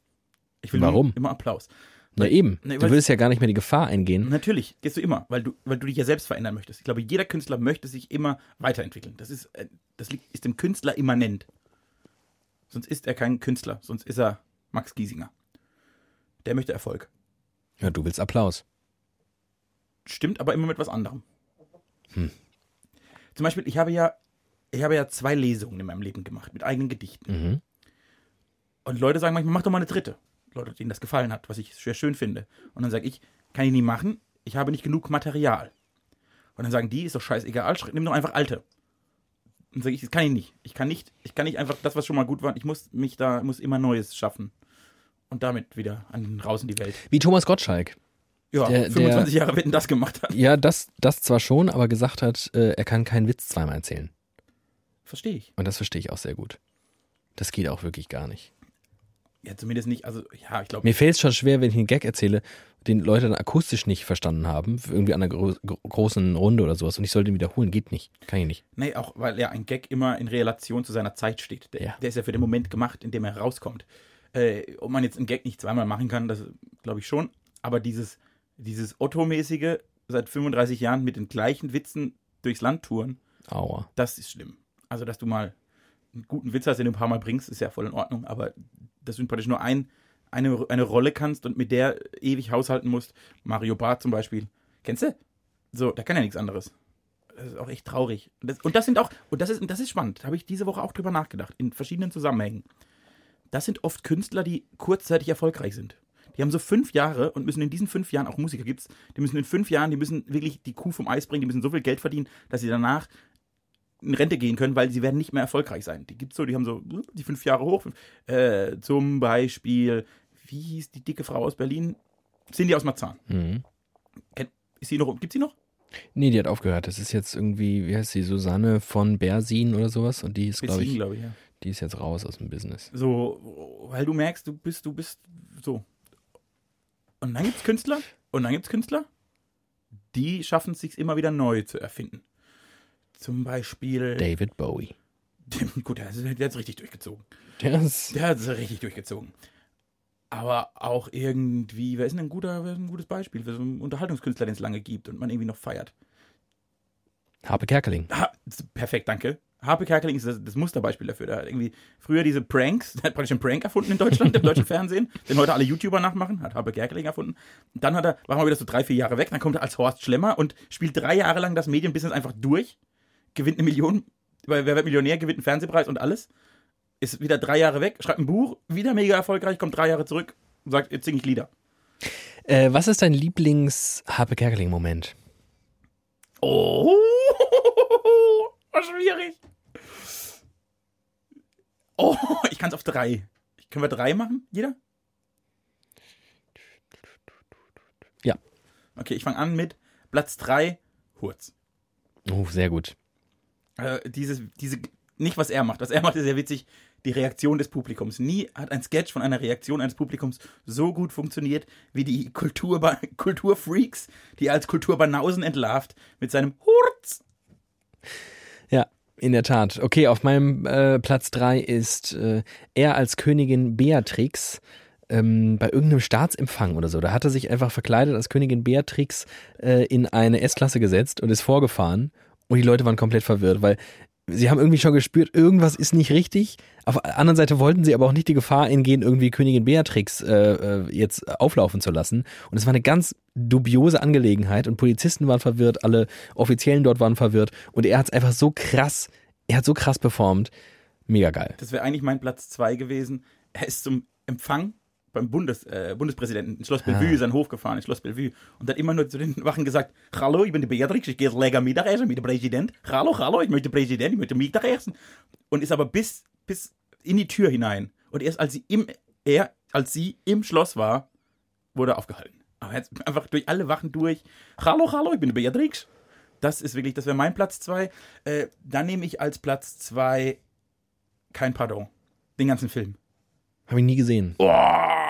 Ich will Warum? immer Applaus. Na eben. Nee, du würdest ja gar nicht mehr die Gefahr eingehen. Natürlich, gehst du immer, weil du, weil du dich ja selbst verändern möchtest. Ich glaube, jeder Künstler möchte sich immer weiterentwickeln. Das ist, äh, das ist dem Künstler immanent. Sonst ist er kein Künstler, sonst ist er Max Giesinger. Der möchte Erfolg. Ja, du willst Applaus. Stimmt, aber immer mit was anderem. Hm. Zum Beispiel, ich habe ja, ich habe ja zwei Lesungen in meinem Leben gemacht mit eigenen Gedichten. Mhm. Und Leute sagen manchmal, mach doch mal eine dritte. Leute, denen das gefallen hat, was ich sehr schön finde. Und dann sage ich, kann ich nie machen, ich habe nicht genug Material. Und dann sagen die, ist doch scheißegal, nimm doch einfach alte. Und dann sage ich, das kann ich nicht. Ich kann nicht, ich kann nicht einfach das, was schon mal gut war, ich muss mich da, muss immer Neues schaffen. Und damit wieder an, raus in die Welt. Wie Thomas Gottschalk. Ja, der, 25 der, Jahre Wetten das gemacht hat. Ja, das, das zwar schon, aber gesagt hat, äh, er kann keinen Witz zweimal erzählen. Verstehe ich. Und das verstehe ich auch sehr gut. Das geht auch wirklich gar nicht. Ja, zumindest nicht, also ja, ich glaube, Mir fällt es schon schwer, wenn ich einen Gag erzähle, den Leute dann akustisch nicht verstanden haben, irgendwie an einer gro gro großen Runde oder sowas und ich sollte ihn wiederholen. Geht nicht. Kann ich nicht. nee, auch weil ja ein Gag immer in Relation zu seiner Zeit steht. Der, Ja. der ist ja für den Moment gemacht, in dem er rauskommt. Äh, ob man jetzt einen Gag nicht zweimal machen kann, das glaube ich schon. Aber dieses, dieses Otto-mäßige, seit 35 Jahren mit den gleichen Witzen durchs Land touren, Aua. das ist schlimm. Also, dass du mal einen guten Witz hast, den du ein paar Mal bringst, ist ja voll in Ordnung. Aber dass du praktisch nur ein, eine, eine Rolle kannst und mit der ewig haushalten musst, Mario Barth zum Beispiel, kennst du? So, der kann ja nichts anderes. Das ist auch echt traurig. Und das, und das sind auch, und das ist, das ist spannend, da habe ich diese Woche auch drüber nachgedacht, in verschiedenen Zusammenhängen. Das sind oft Künstler, die kurzzeitig erfolgreich sind. Die haben so fünf Jahre und müssen in diesen fünf Jahren, auch Musiker gibt's, die müssen in fünf Jahren, die müssen wirklich die Kuh vom Eis bringen, die müssen so viel Geld verdienen, dass sie danach in Rente gehen können, weil sie werden nicht mehr erfolgreich sein. Die gibt's so, die haben so die fünf Jahre hoch. Äh, zum Beispiel, wie hieß die dicke Frau aus Berlin? Cindy aus Marzahn. Mhm. Ist sie noch, gibt's sie noch? Nee, die hat aufgehört. Das ist jetzt irgendwie, wie heißt sie, Susanne von Bersin oder sowas und die ist, glaube ich, glaube ich, ja. die ist jetzt raus aus dem Business. So, weil du merkst, du bist, du bist so. Und dann gibt's Künstler, und dann gibt's Künstler, die schaffen es sich immer wieder neu zu erfinden. Zum Beispiel. David Bowie. Gut, der hat der hat's richtig durchgezogen. Der ist, Der hat es richtig durchgezogen. Aber auch irgendwie, wer ist denn ein, guter, wer ist ein gutes Beispiel für so einen Unterhaltungskünstler, den es lange gibt und man irgendwie noch feiert? Harpe Kerkeling. Ha, perfekt, danke. Harpe Kerkeling ist das, das Musterbeispiel dafür. Der hat irgendwie früher diese Pranks, der hat praktisch einen Prank erfunden in Deutschland, im deutschen Fernsehen, den heute alle YouTuber nachmachen, hat Harpe Kerkeling erfunden. Und dann hat er, war mal wieder so drei, vier Jahre weg, dann kommt er als Horst Schlemmer und spielt drei Jahre lang das Medienbusiness einfach durch, gewinnt eine Million, weil wer wird Millionär, gewinnt einen Fernsehpreis und alles. Ist wieder drei Jahre weg, schreibt ein Buch, wieder mega erfolgreich, kommt drei Jahre zurück und sagt, jetzt singe ich Lieder. Äh, was ist dein Lieblings-Harpe Kerkeling-Moment? Oh, war schwierig. Oh, ich kann es auf drei. Können wir drei machen, jeder? Ja. Okay, ich fange an mit Platz drei, Hurz. Oh, sehr gut. Äh, dieses, diese, nicht was er macht. Was er macht, ist sehr witzig. Die Reaktion des Publikums. Nie hat ein Sketch von einer Reaktion eines Publikums so gut funktioniert wie die Kulturba Kulturfreaks, die er als Kulturbanausen entlarvt mit seinem Hurz. Ja, in der Tat. Okay, auf meinem äh, Platz 3 ist äh, er als Königin Beatrix ähm, bei irgendeinem Staatsempfang oder so. Da hat er sich einfach verkleidet als Königin Beatrix äh, in eine S-Klasse gesetzt und ist vorgefahren. Und die Leute waren komplett verwirrt, weil sie haben irgendwie schon gespürt, irgendwas ist nicht richtig. Auf der anderen Seite wollten sie aber auch nicht die Gefahr eingehen, irgendwie Königin Beatrix äh, äh, jetzt auflaufen zu lassen. Und es war eine ganz dubiose Angelegenheit und Polizisten waren verwirrt, alle Offiziellen dort waren verwirrt und er hat es einfach so krass, er hat so krass performt. Mega geil. Das wäre eigentlich mein Platz zwei gewesen. Er ist zum Empfang beim Bundes, äh, Bundespräsidenten in Schloss Bellevue, Ah. sein Hof gefahren, in Schloss Bellevue. Und hat immer nur zu den Wachen gesagt, Hallo, ich bin die Beatrix, ich gehe jetzt lecker Mittagessen mit dem Präsident. Hallo, hallo, ich möchte Präsident, ich möchte Mittagessen. Und ist aber bis, bis in die Tür hinein. Und erst als sie im, er, als sie im Schloss war, wurde er aufgehalten. Aber jetzt einfach durch alle Wachen durch. Hallo, hallo, ich bin die Beatrix. Das ist wirklich, das wäre mein Platz zwei. Äh, dann nehme ich als Platz zwei kein Pardon. Den ganzen Film. Habe ich nie gesehen. Boah!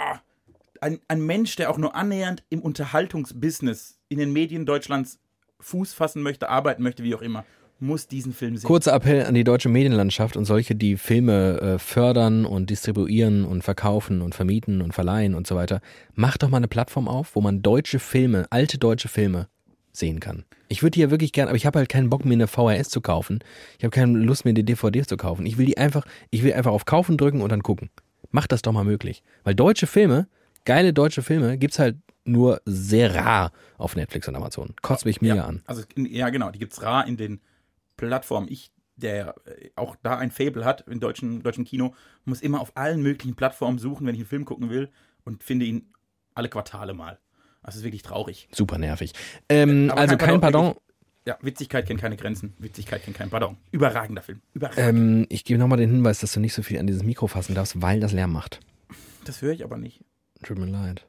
Ein, ein Mensch, der auch nur annähernd im Unterhaltungsbusiness in den Medien Deutschlands Fuß fassen möchte, arbeiten möchte, wie auch immer, muss diesen Film sehen. Kurzer Appell an die deutsche Medienlandschaft und solche, die Filme äh, fördern und distribuieren und verkaufen und vermieten und verleihen und so weiter. Macht doch mal eine Plattform auf, wo man deutsche Filme, alte deutsche Filme sehen kann. Ich würde die ja wirklich gern, aber ich habe halt keinen Bock, mir eine VHS zu kaufen. Ich habe keine Lust, mir die DVDs zu kaufen. Ich will die einfach, ich will einfach auf Kaufen drücken und dann gucken. Macht das doch mal möglich. Weil deutsche Filme, geile deutsche Filme, gibt's halt nur sehr rar auf Netflix und Amazon. Kotzt mich mega ja, an. Also, ja, genau, die gibt's rar in den Plattformen. Ich, der äh, auch da ein Fable hat im deutschen, deutschen Kino, muss immer auf allen möglichen Plattformen suchen, wenn ich einen Film gucken will und finde ihn alle Quartale mal. Das ist wirklich traurig. Super nervig. Ähm, Aber also kein Pardon. wirklich- Ja, Witzigkeit kennt keine Grenzen. Witzigkeit kennt kein Pardon. Überragender Film. Überragend. Ähm, ich gebe nochmal den Hinweis, dass du nicht so viel an dieses Mikro fassen darfst, weil das Lärm macht. das höre ich aber nicht. Tut mir leid.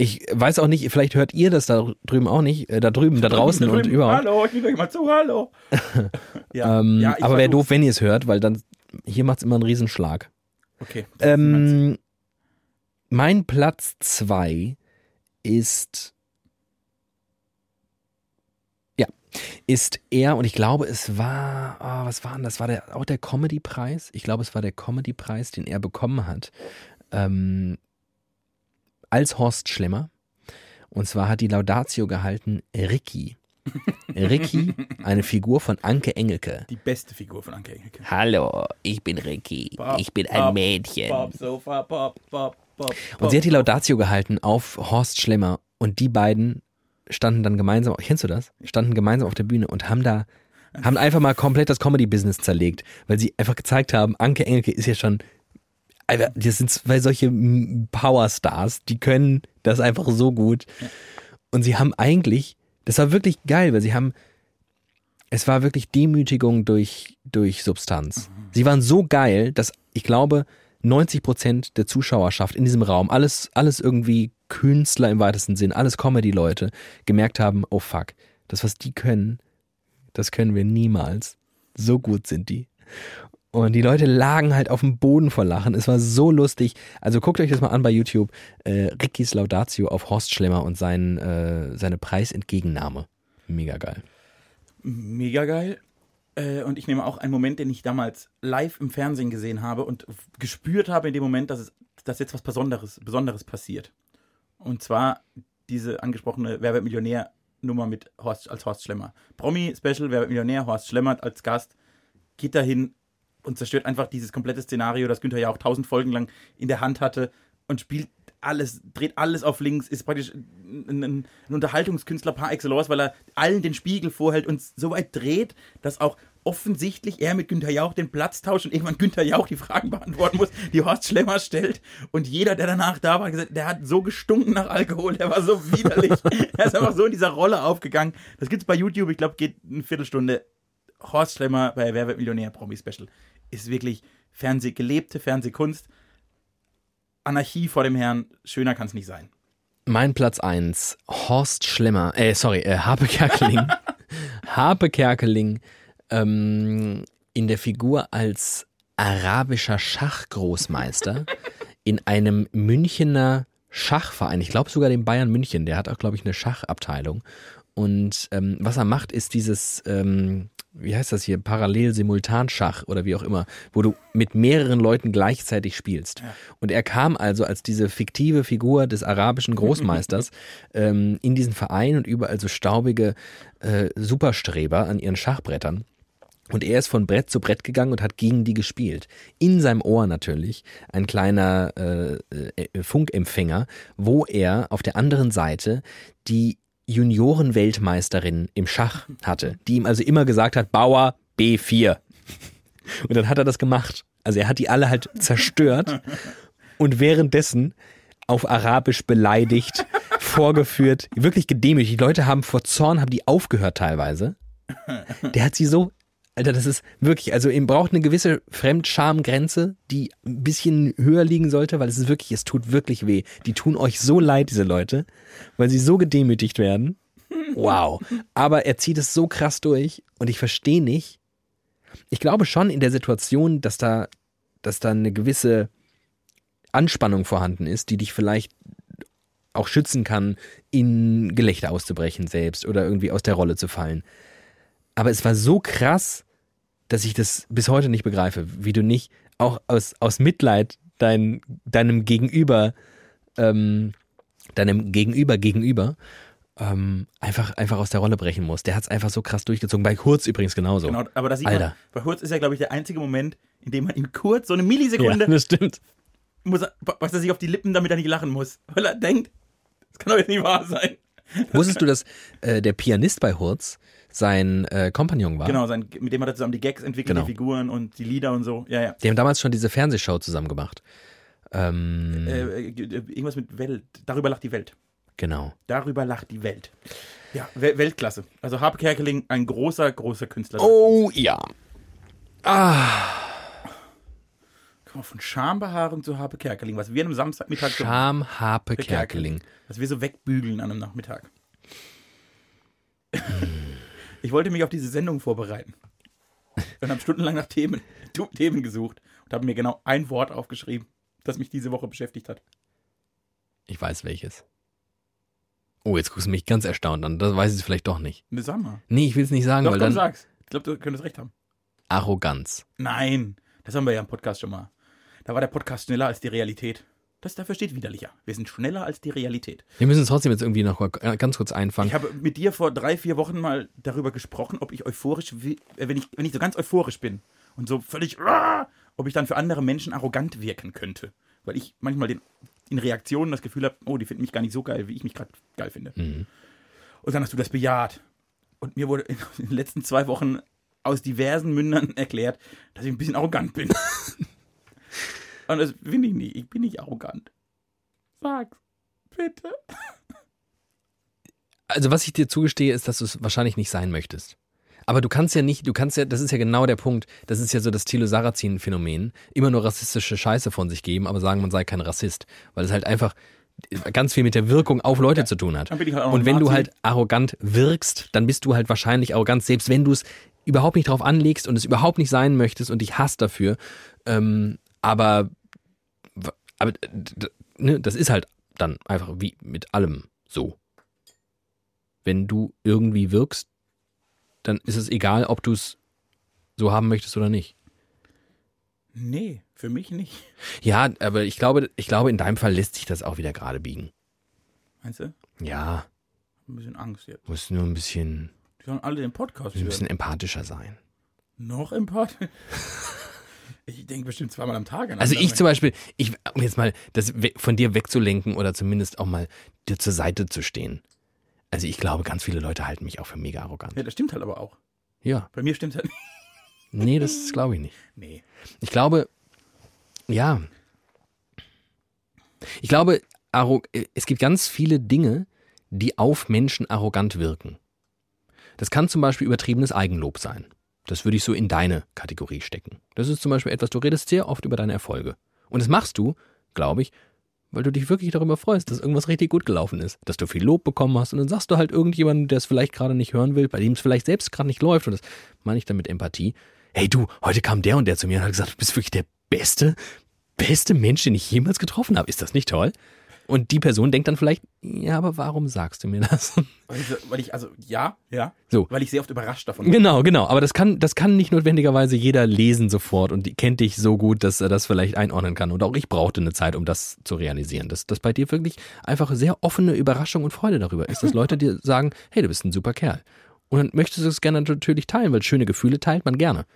Ich weiß auch nicht, vielleicht hört ihr das da drüben auch nicht, äh, da drüben, da draußen Da und drüben. überhaupt. Hallo, ich will mal zu, hallo. Ja, ähm, ja, aber wäre doof, wenn ihr es hört, weil dann hier macht es immer einen Riesenschlag. Okay. Ähm, mein Platz zwei ist ja ist er und ich glaube es war oh, was war denn das war der auch der Comedy Preis ich glaube es war der Comedy Preis den er bekommen hat ähm, als Horst Schlemmer und zwar hat die Laudatio gehalten Ricky Ricky eine Figur von Anke Engelke die beste Figur von Anke Engelke. Hallo ich bin Ricky Pop, ich bin ein pop, Mädchen Pop, Sofa, Pop, Pop, Pop. Und sie hat die Laudatio gehalten auf Horst Schlemmer und die beiden standen dann gemeinsam, kennst du das? Standen gemeinsam auf der Bühne und haben da, haben einfach mal komplett das Comedy-Business zerlegt, weil sie einfach gezeigt haben, Anke Engelke ist ja schon, Alter, das sind zwei solche Powerstars, die können das einfach so gut. Und sie haben eigentlich, das war wirklich geil, weil sie haben, es war wirklich Demütigung durch, durch Substanz. Sie waren so geil, dass ich glaube, 90 Prozent der Zuschauerschaft in diesem Raum, alles, alles irgendwie Künstler im weitesten Sinn, alles Comedy-Leute, gemerkt haben, oh fuck, das, was die können, das können wir niemals. So gut sind die. Und die Leute lagen halt auf dem Boden vor Lachen. Es war so lustig. Also guckt euch das mal an bei YouTube. Äh, Rickys Laudatio auf Horst Schlemmer und sein, äh, seine Preisentgegennahme. Mega geil. Mega geil. Äh, Und ich nehme auch einen Moment, den ich damals live im Fernsehen gesehen habe und gespürt habe in dem Moment, dass, es, dass jetzt was Besonderes, Besonderes passiert. Und zwar diese angesprochene Wer wird Millionär Nummer mit Horst, als Horst Schlemmer. Promi-Special, Wer wird Millionär, Horst Schlemmer als Gast, geht dahin und zerstört einfach dieses komplette Szenario, das Günther ja auch tausend Folgen lang in der Hand hatte und spielt alles, dreht alles auf links, ist praktisch ein, ein, Unterhaltungskünstler par excellence, weil er allen den Spiegel vorhält und so weit dreht, dass auch offensichtlich er mit Günther Jauch den Platz tauscht und irgendwann Günther Jauch die Fragen beantworten muss, die Horst Schlemmer stellt. Und jeder, der danach da war, gesagt, der hat so gestunken nach Alkohol, der war so widerlich. er ist einfach so in dieser Rolle aufgegangen. Das gibt's bei YouTube, ich glaube, geht eine Viertelstunde. Horst Schlemmer bei Wer wird Millionär Promi Special ist wirklich Fernseh, gelebte Fernsehkunst. Anarchie vor dem Herrn, schöner kann es nicht sein. Mein Platz 1, Horst Schlemmer, äh, sorry, äh, Harpe Kerkeling. Harpe Kerkeling ähm, in der Figur als arabischer Schachgroßmeister in einem Münchener Schachverein. Ich glaube sogar den Bayern München, der hat auch, glaube ich, eine Schachabteilung. Und ähm, was er macht, ist dieses, ähm, wie heißt das hier, Parallel-Simultanschach oder wie auch immer, wo du mit mehreren Leuten gleichzeitig spielst. Und er kam also als diese fiktive Figur des arabischen Großmeisters ähm, in diesen Verein und überall so staubige äh, Superstreber an ihren Schachbrettern. Und er ist von Brett zu Brett gegangen und hat gegen die gespielt. In seinem Ohr natürlich ein kleiner äh, äh, Funkempfänger, wo er auf der anderen Seite die Juniorenweltmeisterin im Schach hatte, die ihm also immer gesagt hat, Bauer B4. Und dann hat er das gemacht. Also er hat die alle halt zerstört und währenddessen auf Arabisch beleidigt, vorgeführt, wirklich gedemütigt. Die Leute haben vor Zorn, haben die aufgehört teilweise. Der hat sie so, Alter, das ist wirklich, also ihm braucht eine gewisse Fremdschamgrenze, die ein bisschen höher liegen sollte, weil es ist wirklich, es tut wirklich weh. Die tun euch so leid, diese Leute, weil sie so gedemütigt werden. Wow. Aber er zieht es so krass durch und ich verstehe nicht. Ich glaube schon in der Situation, dass da, dass da eine gewisse Anspannung vorhanden ist, die dich vielleicht auch schützen kann, in Gelächter auszubrechen selbst oder irgendwie aus der Rolle zu fallen. Aber es war so krass, dass ich das bis heute nicht begreife, wie du nicht auch aus, aus Mitleid dein, deinem Gegenüber, ähm, deinem Gegenüber gegenüber ähm, einfach, einfach aus der Rolle brechen musst. Der hat es einfach so krass durchgezogen. Bei Kurz übrigens genauso. Genau, aber da sieht Alter. man, bei Kurz ist ja, glaube ich, der einzige Moment, in dem man ihn kurz, so eine ja, Millisekunde, das stimmt. muss was er sich auf die Lippen, damit er nicht lachen muss. Weil er denkt, das kann doch jetzt nicht wahr sein. Wusstest du, dass äh, der Pianist bei Hurz sein äh, Kompagnon war? Genau, sein, mit dem hat er zusammen die Gags entwickelt, Genau. die Figuren und die Lieder und so. Ja, ja. Die haben damals schon diese Fernsehshow zusammen gemacht. Ähm, Äh, äh, irgendwas mit Welt. Darüber lacht die Welt. genau. Darüber lacht die Welt. Ja, Wel Weltklasse. Also Harpe Kerkeling, ein großer, großer Künstler. Oh ja. Komm, von Schambehaarung zu Harpe Kerkeling, was wir an einem Samstagmittag so- Scham Harpe Kerkeling. Was wir so wegbügeln an einem Nachmittag. Ich wollte mich auf diese Sendung vorbereiten. und habe stundenlang nach Themen, Themen gesucht und habe mir genau ein Wort aufgeschrieben, das mich diese Woche beschäftigt hat. Ich weiß welches. Oh, jetzt guckst du mich ganz erstaunt an. Das weiß ich vielleicht doch nicht. Ne, sag mal. Nee, ich will es nicht sagen, Doch, weil komm, dann sag's. Ich glaube, du könntest recht haben. Arroganz. Nein, das haben wir ja im Podcast schon mal. Da war der Podcast schneller als die Realität. Das dafür steht widerlicher. Wir sind schneller als die Realität. Wir müssen es trotzdem jetzt irgendwie noch mal ganz kurz einfangen. Ich habe mit dir vor drei, vier Wochen mal darüber gesprochen, ob ich euphorisch, äh, wenn ich, wenn ich so ganz euphorisch bin und so völlig, ob ich dann für andere Menschen arrogant wirken könnte. Weil ich manchmal den, in Reaktionen das Gefühl habe, oh, die finden mich gar nicht so geil, wie ich mich gerade geil finde. Mhm. Und dann hast du das bejaht. Und mir wurde in den letzten zwei Wochen aus diversen Mündern erklärt, dass ich ein bisschen arrogant bin. Und das bin ich nicht. Ich bin nicht arrogant. Sag's. Bitte. Also was ich dir zugestehe, ist, dass du es wahrscheinlich nicht sein möchtest. Aber du kannst ja nicht, du kannst ja, das ist ja genau der Punkt, das ist ja so das Thilo Sarrazin-Phänomen, immer nur rassistische Scheiße von sich geben, aber sagen, man sei kein Rassist. Weil es halt einfach ganz viel mit der Wirkung auf Leute zu tun hat. Halt Und wenn du halt arrogant wirkst, dann bist du halt wahrscheinlich arrogant, selbst wenn du es überhaupt nicht drauf anlegst und es überhaupt nicht sein möchtest und dich hasst dafür. Ähm, aber aber ne, das ist halt dann einfach wie mit allem so. Wenn du irgendwie wirkst, dann ist es egal, ob du es so haben möchtest oder nicht. Nee, für mich nicht. Ja, aber ich glaube, ich glaube, in deinem Fall lässt sich das auch wieder gerade biegen. Meinst du? Ja, Ein bisschen Angst jetzt. musst nur ein bisschen, Die sollen alle den Podcast ein hören. bisschen empathischer sein. Noch Pod? Ich denke bestimmt zweimal am Tag an Also ich zum Beispiel, ich, um jetzt mal das von dir wegzulenken oder zumindest auch mal dir zur Seite zu stehen. Also ich glaube, ganz viele Leute halten mich auch für mega arrogant. Ja, das stimmt halt aber auch. Ja, Bei mir stimmt halt nicht. nee, das glaube ich nicht. Nee. Ich glaube, ja. Ich glaube, es gibt ganz viele Dinge, die auf Menschen arrogant wirken. Das kann zum Beispiel übertriebenes Eigenlob sein. Das würde ich so in deine Kategorie stecken. Das ist zum Beispiel etwas, du redest sehr oft über deine Erfolge. Und das machst du, glaube ich, weil du dich wirklich darüber freust, dass irgendwas richtig gut gelaufen ist, dass du viel Lob bekommen hast und dann sagst du halt irgendjemandem, der es vielleicht gerade nicht hören will, bei dem es vielleicht selbst gerade nicht läuft und das meine ich dann mit Empathie. Hey du, heute kam der und der zu mir und hat gesagt, du bist wirklich der beste, beste Mensch, den ich jemals getroffen habe. Ist das nicht toll? Und die Person denkt dann vielleicht, ja, aber warum sagst du mir das? Weil ich, so- weil ich also, ja, ja. So. Weil ich sehr oft überrascht davon bin. Genau, genau. Aber das kann, das kann nicht notwendigerweise jeder lesen sofort und die kennt dich so gut, dass er das vielleicht einordnen kann. Und auch ich brauchte eine Zeit, um das zu realisieren. Dass, dass bei dir wirklich einfach sehr offene Überraschung und Freude darüber ist, dass Leute dir sagen, hey, du bist ein super Kerl. Und dann möchtest du es gerne natürlich teilen, weil schöne Gefühle teilt man gerne.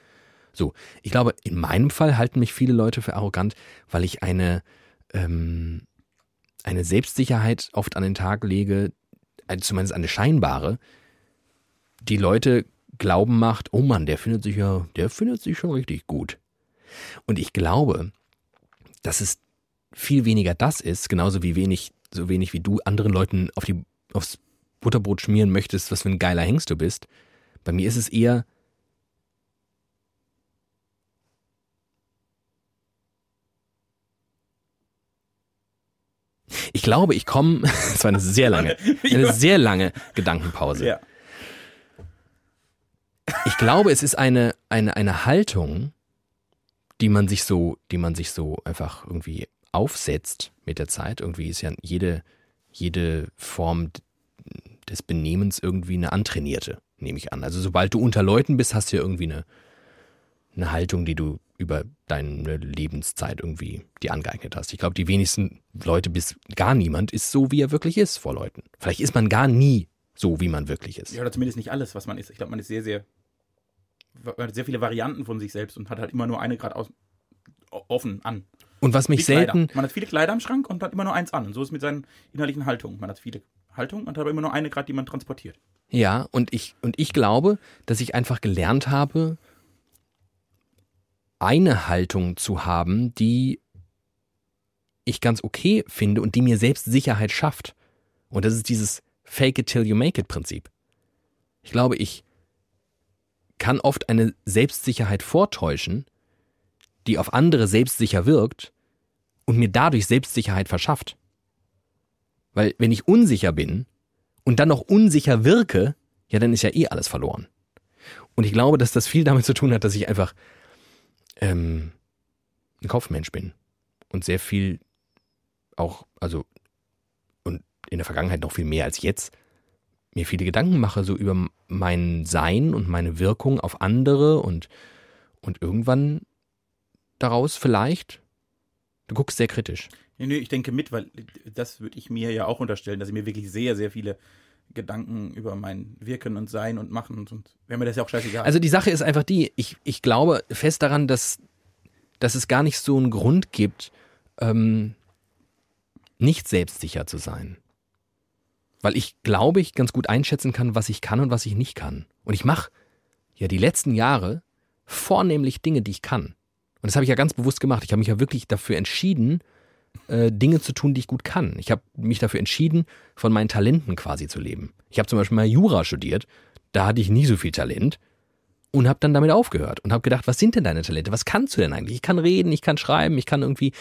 So, ich glaube, in meinem Fall halten mich viele Leute für arrogant, weil ich eine, ähm, eine Selbstsicherheit oft an den Tag lege, zumindest eine scheinbare, die Leute glauben macht, oh Mann, der findet sich ja, der findet sich schon richtig gut. Und ich glaube, dass es viel weniger das ist, genauso wie wenig, so wenig wie du anderen Leuten auf die, aufs Butterbrot schmieren möchtest, was für ein geiler Hengst du bist. Bei mir ist es eher, ich glaube, ich komme, es war eine sehr lange, eine sehr lange Gedankenpause. Ja. Ich glaube, es ist eine, eine, eine Haltung, die man sich so, die man sich so einfach irgendwie aufsetzt mit der Zeit. Irgendwie ist ja jede, jede Form des Benehmens irgendwie eine antrainierte, nehme ich an. Also sobald du unter Leuten bist, hast du ja irgendwie eine, eine Haltung, die du über deine Lebenszeit irgendwie dir angeeignet hast. Ich glaube, die wenigsten Leute bis gar niemand ist so, wie er wirklich ist vor Leuten. Vielleicht ist man gar nie so, wie man wirklich ist. Ja, oder zumindest nicht alles, was man ist. Ich glaube, man ist sehr, sehr. Man hat sehr viele Varianten von sich selbst und hat halt immer nur eine gerade offen an. Und was mich Wie Kleider. selten, Man hat viele Kleider im Schrank und hat immer nur eins an. Und so ist es mit seinen innerlichen Haltungen. Man hat viele Haltungen und hat aber immer nur eine gerade, die man transportiert. Ja, und ich, und ich glaube, dass ich einfach gelernt habe, eine Haltung zu haben, die ich ganz okay finde und die mir selbst Sicherheit schafft. Und das ist dieses Fake it till you make it Prinzip. Ich glaube, ich kann oft eine Selbstsicherheit vortäuschen, die auf andere selbstsicher wirkt und mir dadurch Selbstsicherheit verschafft. Weil wenn ich unsicher bin und dann noch unsicher wirke, ja, dann ist ja eh alles verloren. Und ich glaube, dass das viel damit zu tun hat, dass ich einfach ähm, ein Kopfmensch bin und sehr viel auch, also und in der Vergangenheit noch viel mehr als jetzt, mir viele Gedanken mache, so über mein Sein und meine Wirkung auf andere und, und irgendwann daraus vielleicht, du guckst sehr kritisch. Nee, nee, ich denke mit, weil das würde ich mir ja auch unterstellen, dass ich mir wirklich sehr, sehr viele Gedanken über mein Wirken und Sein und Machen und, wäre mir das ja auch scheißegal. Also die Sache ist einfach die, ich, ich glaube fest daran, dass, dass es gar nicht so einen Grund gibt, ähm, nicht selbstsicher zu sein. Weil ich glaube, ich ganz gut einschätzen kann, was ich kann und was ich nicht kann. Und ich mache ja die letzten Jahre vornehmlich Dinge, die ich kann. Und das habe ich ja ganz bewusst gemacht. Ich habe mich ja wirklich dafür entschieden, Dinge zu tun, die ich gut kann. Ich habe mich dafür entschieden, von meinen Talenten quasi zu leben. Ich habe zum Beispiel mal Jura studiert. Da hatte ich nie so viel Talent und habe dann damit aufgehört und habe gedacht, was sind denn deine Talente? Was kannst du denn eigentlich? Ich kann reden, ich kann schreiben, ich kann irgendwie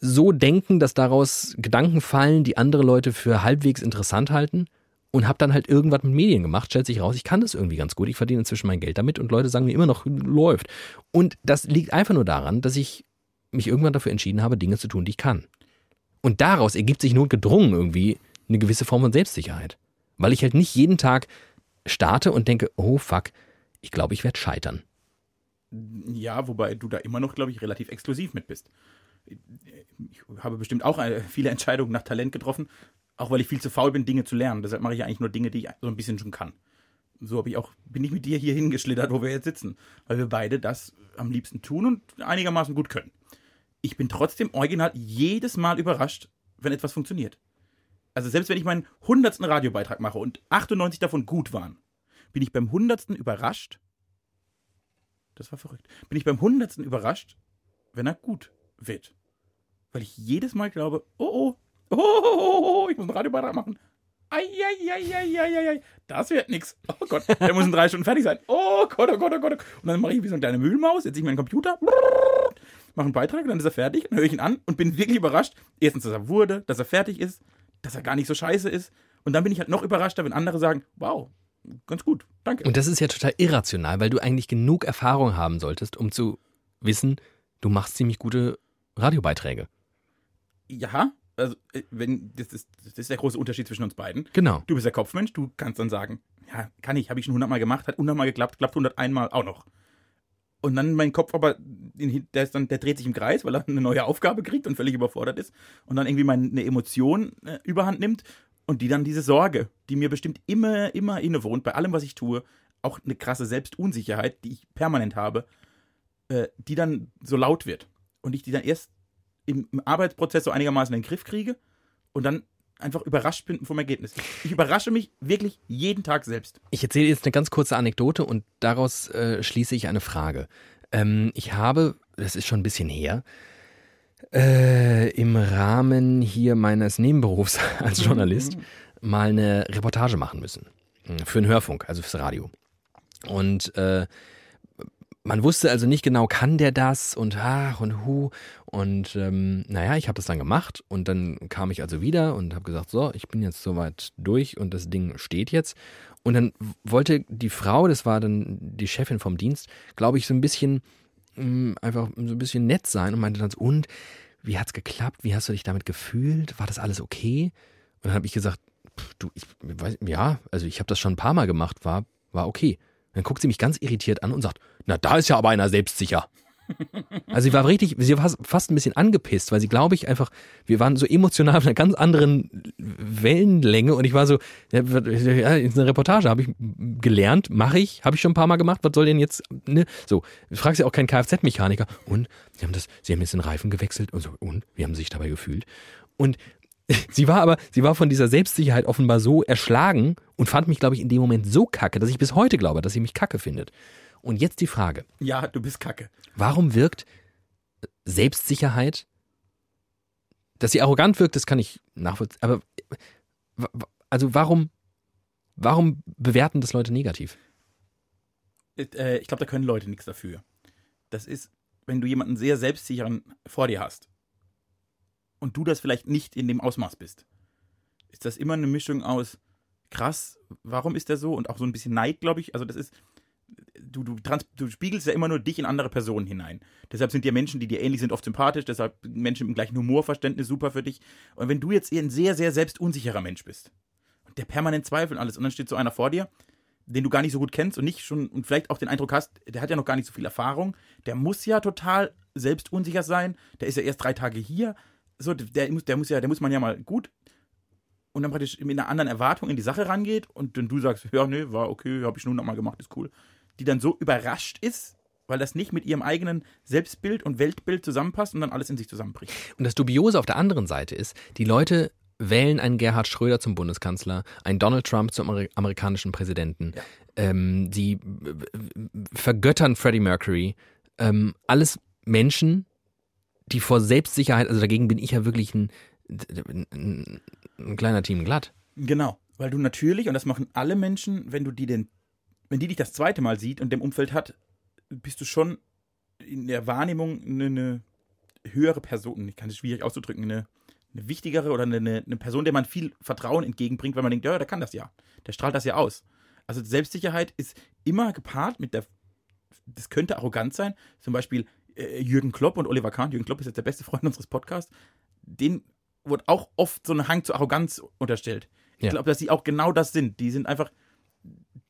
so denken, dass daraus Gedanken fallen, die andere Leute für halbwegs interessant halten und habe dann halt irgendwas mit Medien gemacht, stellt sich raus, ich kann das irgendwie ganz gut, ich verdiene inzwischen mein Geld damit und Leute sagen mir immer noch, läuft. Und das liegt einfach nur daran, dass ich mich irgendwann dafür entschieden habe, Dinge zu tun, die ich kann. Und daraus ergibt sich nur gedrungen irgendwie eine gewisse Form von Selbstsicherheit. Weil ich halt nicht jeden Tag starte und denke, oh fuck, ich glaube, ich werde scheitern. Ja, wobei du da immer noch, glaube ich, relativ exklusiv mit bist. Ich habe bestimmt auch äh, viele Entscheidungen nach Talent getroffen, auch weil ich viel zu faul bin, Dinge zu lernen. Deshalb mache ich eigentlich nur Dinge, die ich so ein bisschen schon kann. So habe ich auch, bin ich mit dir hier hingeschlittert, wo wir jetzt sitzen, weil wir beide das am liebsten tun und einigermaßen gut können. Ich bin trotzdem original jedes Mal überrascht, wenn etwas funktioniert. Also selbst wenn ich meinen hundertsten Radiobeitrag mache und 98 davon gut waren, bin ich beim hundertsten überrascht. Das war verrückt. Bin ich beim hundertsten überrascht, wenn er gut wird. Weil ich jedes Mal glaube, oh, oh, oh, oh, oh, oh ich muss einen Radiobeitrag machen. Eieieiei, das wird nix. Oh Gott, der muss in drei Stunden fertig sein. Oh Gott, oh Gott, oh Gott. Und dann mache ich wie so eine kleine Mühlmaus, setze ich meinen Computer, mache einen Beitrag, dann ist er fertig, dann höre ich ihn an und bin wirklich überrascht. Erstens, dass er wurde, dass er fertig ist, dass er gar nicht so scheiße ist. Und dann bin ich halt noch überraschter, wenn andere sagen, wow, ganz gut, danke. Und das ist ja total irrational, weil du eigentlich genug Erfahrung haben solltest, um zu wissen, du machst ziemlich gute Radiobeiträge. Ja, also äh, wenn das ist, das ist der große Unterschied zwischen uns beiden. Genau. Du bist der Kopfmensch, du kannst dann sagen, ja, kann ich, habe ich schon hundertmal gemacht, hat hundertmal geklappt, klappt hunderteinmal auch noch. Und dann mein Kopf aber, der, ist dann, der dreht sich im Kreis, weil er eine neue Aufgabe kriegt und völlig überfordert ist. Und dann irgendwie meine Emotion äh, überhand nimmt und die dann diese Sorge, die mir bestimmt immer, immer innewohnt, bei allem, was ich tue, auch eine krasse Selbstunsicherheit, die ich permanent habe, äh, die dann so laut wird. Und ich die dann erst im, im Arbeitsprozess so einigermaßen in den Griff kriege und dann einfach überrascht bin vom Ergebnis. Ich überrasche mich wirklich jeden Tag selbst. Ich erzähle jetzt eine ganz kurze Anekdote und daraus äh, schließe ich eine Frage. Ähm, ich habe, das ist schon ein bisschen her, äh, im Rahmen hier meines Nebenberufs als Journalist mal eine Reportage machen müssen. Für den Hörfunk, also fürs Radio. Und äh, man wusste also nicht genau, kann der das und ach und hu. Und ähm, naja, ich habe das dann gemacht und dann kam ich also wieder und habe gesagt, so, ich bin jetzt soweit durch und das Ding steht jetzt. Und dann wollte die Frau, das war dann die Chefin vom Dienst, glaube ich, so ein bisschen mh, einfach so ein bisschen nett sein und meinte dann so, und wie hat's geklappt? Wie hast du dich damit gefühlt? War das alles okay? Und dann habe ich gesagt, du, ich weiß, ja, also ich habe das schon ein paar Mal gemacht, war, war okay. Dann guckt sie mich ganz irritiert an und sagt, na, da ist ja aber einer selbstsicher. Also sie war richtig, sie war fast ein bisschen angepisst, weil sie, glaube ich, einfach, wir waren so emotional auf einer ganz anderen Wellenlänge und ich war so, ja, ist eine Reportage, habe ich gelernt, mache ich, habe ich schon ein paar Mal gemacht, was soll denn jetzt, ne? So, fragst ja auch keinen Kfz-Mechaniker und sie haben das, sie haben jetzt den Reifen gewechselt und so, und wie haben sie sich dabei gefühlt? Und sie war aber, sie war von dieser Selbstsicherheit offenbar so erschlagen und fand mich, glaube ich, in dem Moment so kacke, dass ich bis heute glaube, dass sie mich kacke findet. Und jetzt die Frage. Ja, du bist kacke. Warum wirkt Selbstsicherheit, dass sie arrogant wirkt, das kann ich nachvollziehen, aber also warum, warum bewerten das Leute negativ? Äh, ich glaube, da können Leute nichts dafür. Das ist, wenn du jemanden sehr selbstsicheren vor dir hast und du das vielleicht nicht in dem Ausmaß bist, ist das immer eine Mischung aus krass, warum ist der so und auch so ein bisschen Neid, glaube ich. Also das ist, du, du, trans, du spiegelst ja immer nur dich in andere Personen hinein. Deshalb sind dir Menschen, die dir ähnlich sind, oft sympathisch. Deshalb Menschen mit dem gleichen Humorverständnis super für dich. Und wenn du jetzt ein sehr, sehr selbstunsicherer Mensch bist und der permanent zweifelt und alles und dann steht so einer vor dir, den du gar nicht so gut kennst und nicht schon und vielleicht auch den Eindruck hast, der hat ja noch gar nicht so viel Erfahrung, der muss ja total selbstunsicher sein, der ist ja erst drei Tage hier, so der muss, der muss ja, der muss man ja mal gut und dann praktisch mit einer anderen Erwartung in die Sache rangeht und dann du sagst, ja, nee, war okay, habe ich nur nochmal gemacht, ist cool, die dann so überrascht ist, weil das nicht mit ihrem eigenen Selbstbild und Weltbild zusammenpasst und dann alles in sich zusammenbricht. Und das Dubiose auf der anderen Seite ist, die Leute wählen einen Gerhard Schröder zum Bundeskanzler, einen Donald Trump zum Amer amerikanischen Präsidenten. Ja. Ähm, die äh, vergöttern Freddie Mercury. Ähm, alles Menschen, die vor Selbstsicherheit, also dagegen bin ich ja wirklich ein, ein, ein kleiner Team glatt. Genau, weil du natürlich, und das machen alle Menschen, wenn du die den, wenn die dich das zweite Mal sieht und dem Umfeld hat, bist du schon in der Wahrnehmung eine, eine höhere Person, ich kann es schwierig auszudrücken, eine eine wichtigere oder eine, eine Person, der man viel Vertrauen entgegenbringt, weil man denkt, ja, der kann das ja. Der strahlt das ja aus. Also Selbstsicherheit ist immer gepaart mit der, das könnte arrogant sein. Zum Beispiel Jürgen Klopp und Oliver Kahn. Jürgen Klopp ist jetzt der beste Freund unseres Podcasts. Den wird auch oft so ein Hang zur Arroganz unterstellt. Ich Ja. glaube, dass sie auch genau das sind. Die sind einfach,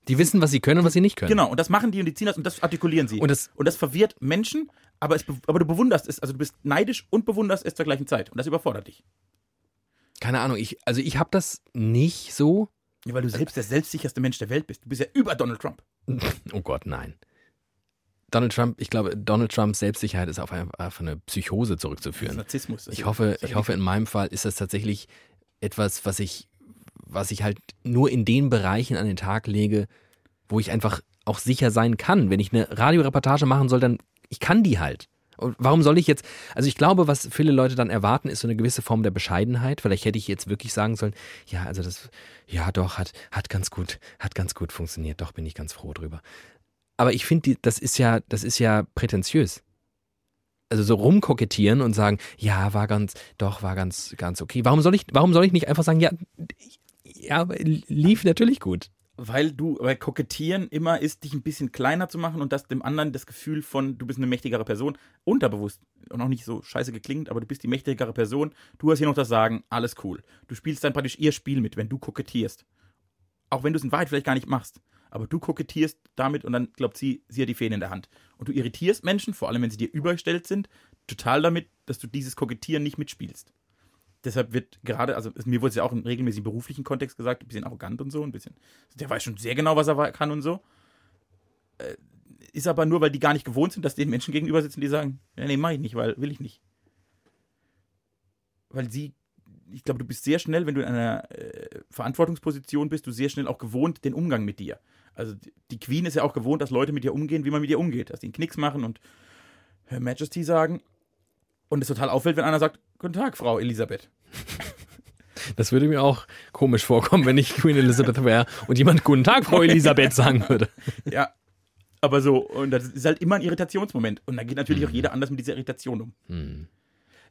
Die wissen, was sie können und was sie nicht können. genau, und das machen die und die ziehen das und das artikulieren sie. Und das, Und das verwirrt Menschen, aber, es, be- aber du bewunderst es, also du bist neidisch und bewunderst es zur gleichen Zeit. Und das überfordert dich. keine Ahnung, ich, also ich habe das nicht so. Ja, weil du selbst der selbstsicherste Mensch der Welt bist. Du bist ja über Donald Trump. Oh Gott, nein. Donald Trump, ich glaube, Donald Trumps Selbstsicherheit ist auf eine, auf eine Psychose zurückzuführen. Narzissmus. Ich hoffe, ich hoffe, in meinem Fall ist das tatsächlich etwas, was ich, was ich halt nur in den Bereichen an den Tag lege, wo ich einfach auch sicher sein kann. Wenn ich eine Radioreportage machen soll, dann ich kann die halt. Und warum soll ich jetzt, also ich glaube, was viele Leute dann erwarten, ist so eine gewisse Form der Bescheidenheit. Vielleicht hätte ich jetzt wirklich sagen sollen, ja, also das, ja doch, hat, hat ganz gut, hat ganz gut funktioniert, doch bin ich ganz froh drüber. Aber ich finde, das ist ja, das ist ja prätentiös also so rumkokettieren und sagen, ja, war ganz, doch, war ganz, ganz okay. Warum soll ich, warum soll ich nicht einfach sagen, ja, ja, lief natürlich gut. Weil du, weil kokettieren immer ist, dich ein bisschen kleiner zu machen und das dem anderen das Gefühl von, du bist eine mächtigere Person, unterbewusst und auch nicht so scheiße geklingt, aber du bist die mächtigere Person, du hast hier noch das Sagen, alles cool. Du spielst dann praktisch ihr Spiel mit, wenn du kokettierst. Auch wenn du es in Wahrheit vielleicht gar nicht machst. Aber du kokettierst damit und dann glaubt sie, sie hat die Fäden in der Hand. Und du irritierst Menschen, vor allem wenn sie dir übergestellt sind, total damit, dass du dieses Kokettieren nicht mitspielst. Deshalb wird gerade, also mir wurde es ja auch im regelmäßigen beruflichen Kontext gesagt, ein bisschen arrogant und so, ein bisschen. Der weiß schon sehr genau, was er kann und so. Äh, Ist aber nur, weil die gar nicht gewohnt sind, dass denen Menschen gegenüber sitzen, die sagen, ja, nee, mach ich nicht, weil will ich nicht. Weil sie, ich glaube, du bist sehr schnell, wenn du in einer äh, Verantwortungsposition bist, du sehr schnell auch gewohnt den Umgang mit dir. Also die- Queen ist ja auch gewohnt, dass Leute mit ihr umgehen, wie man mit ihr umgeht, dass die einen Knicks machen und Her Majesty sagen. Und es total auffällt, wenn einer sagt, Guten Tag, Frau Elisabeth. Das würde mir auch komisch vorkommen, wenn ich Queen Elizabeth wäre und jemand Guten Tag, Frau Elisabeth sagen würde. Ja. Aber so, und das ist halt immer ein Irritationsmoment. Und da geht natürlich auch jeder anders mit dieser Irritation um. Hm.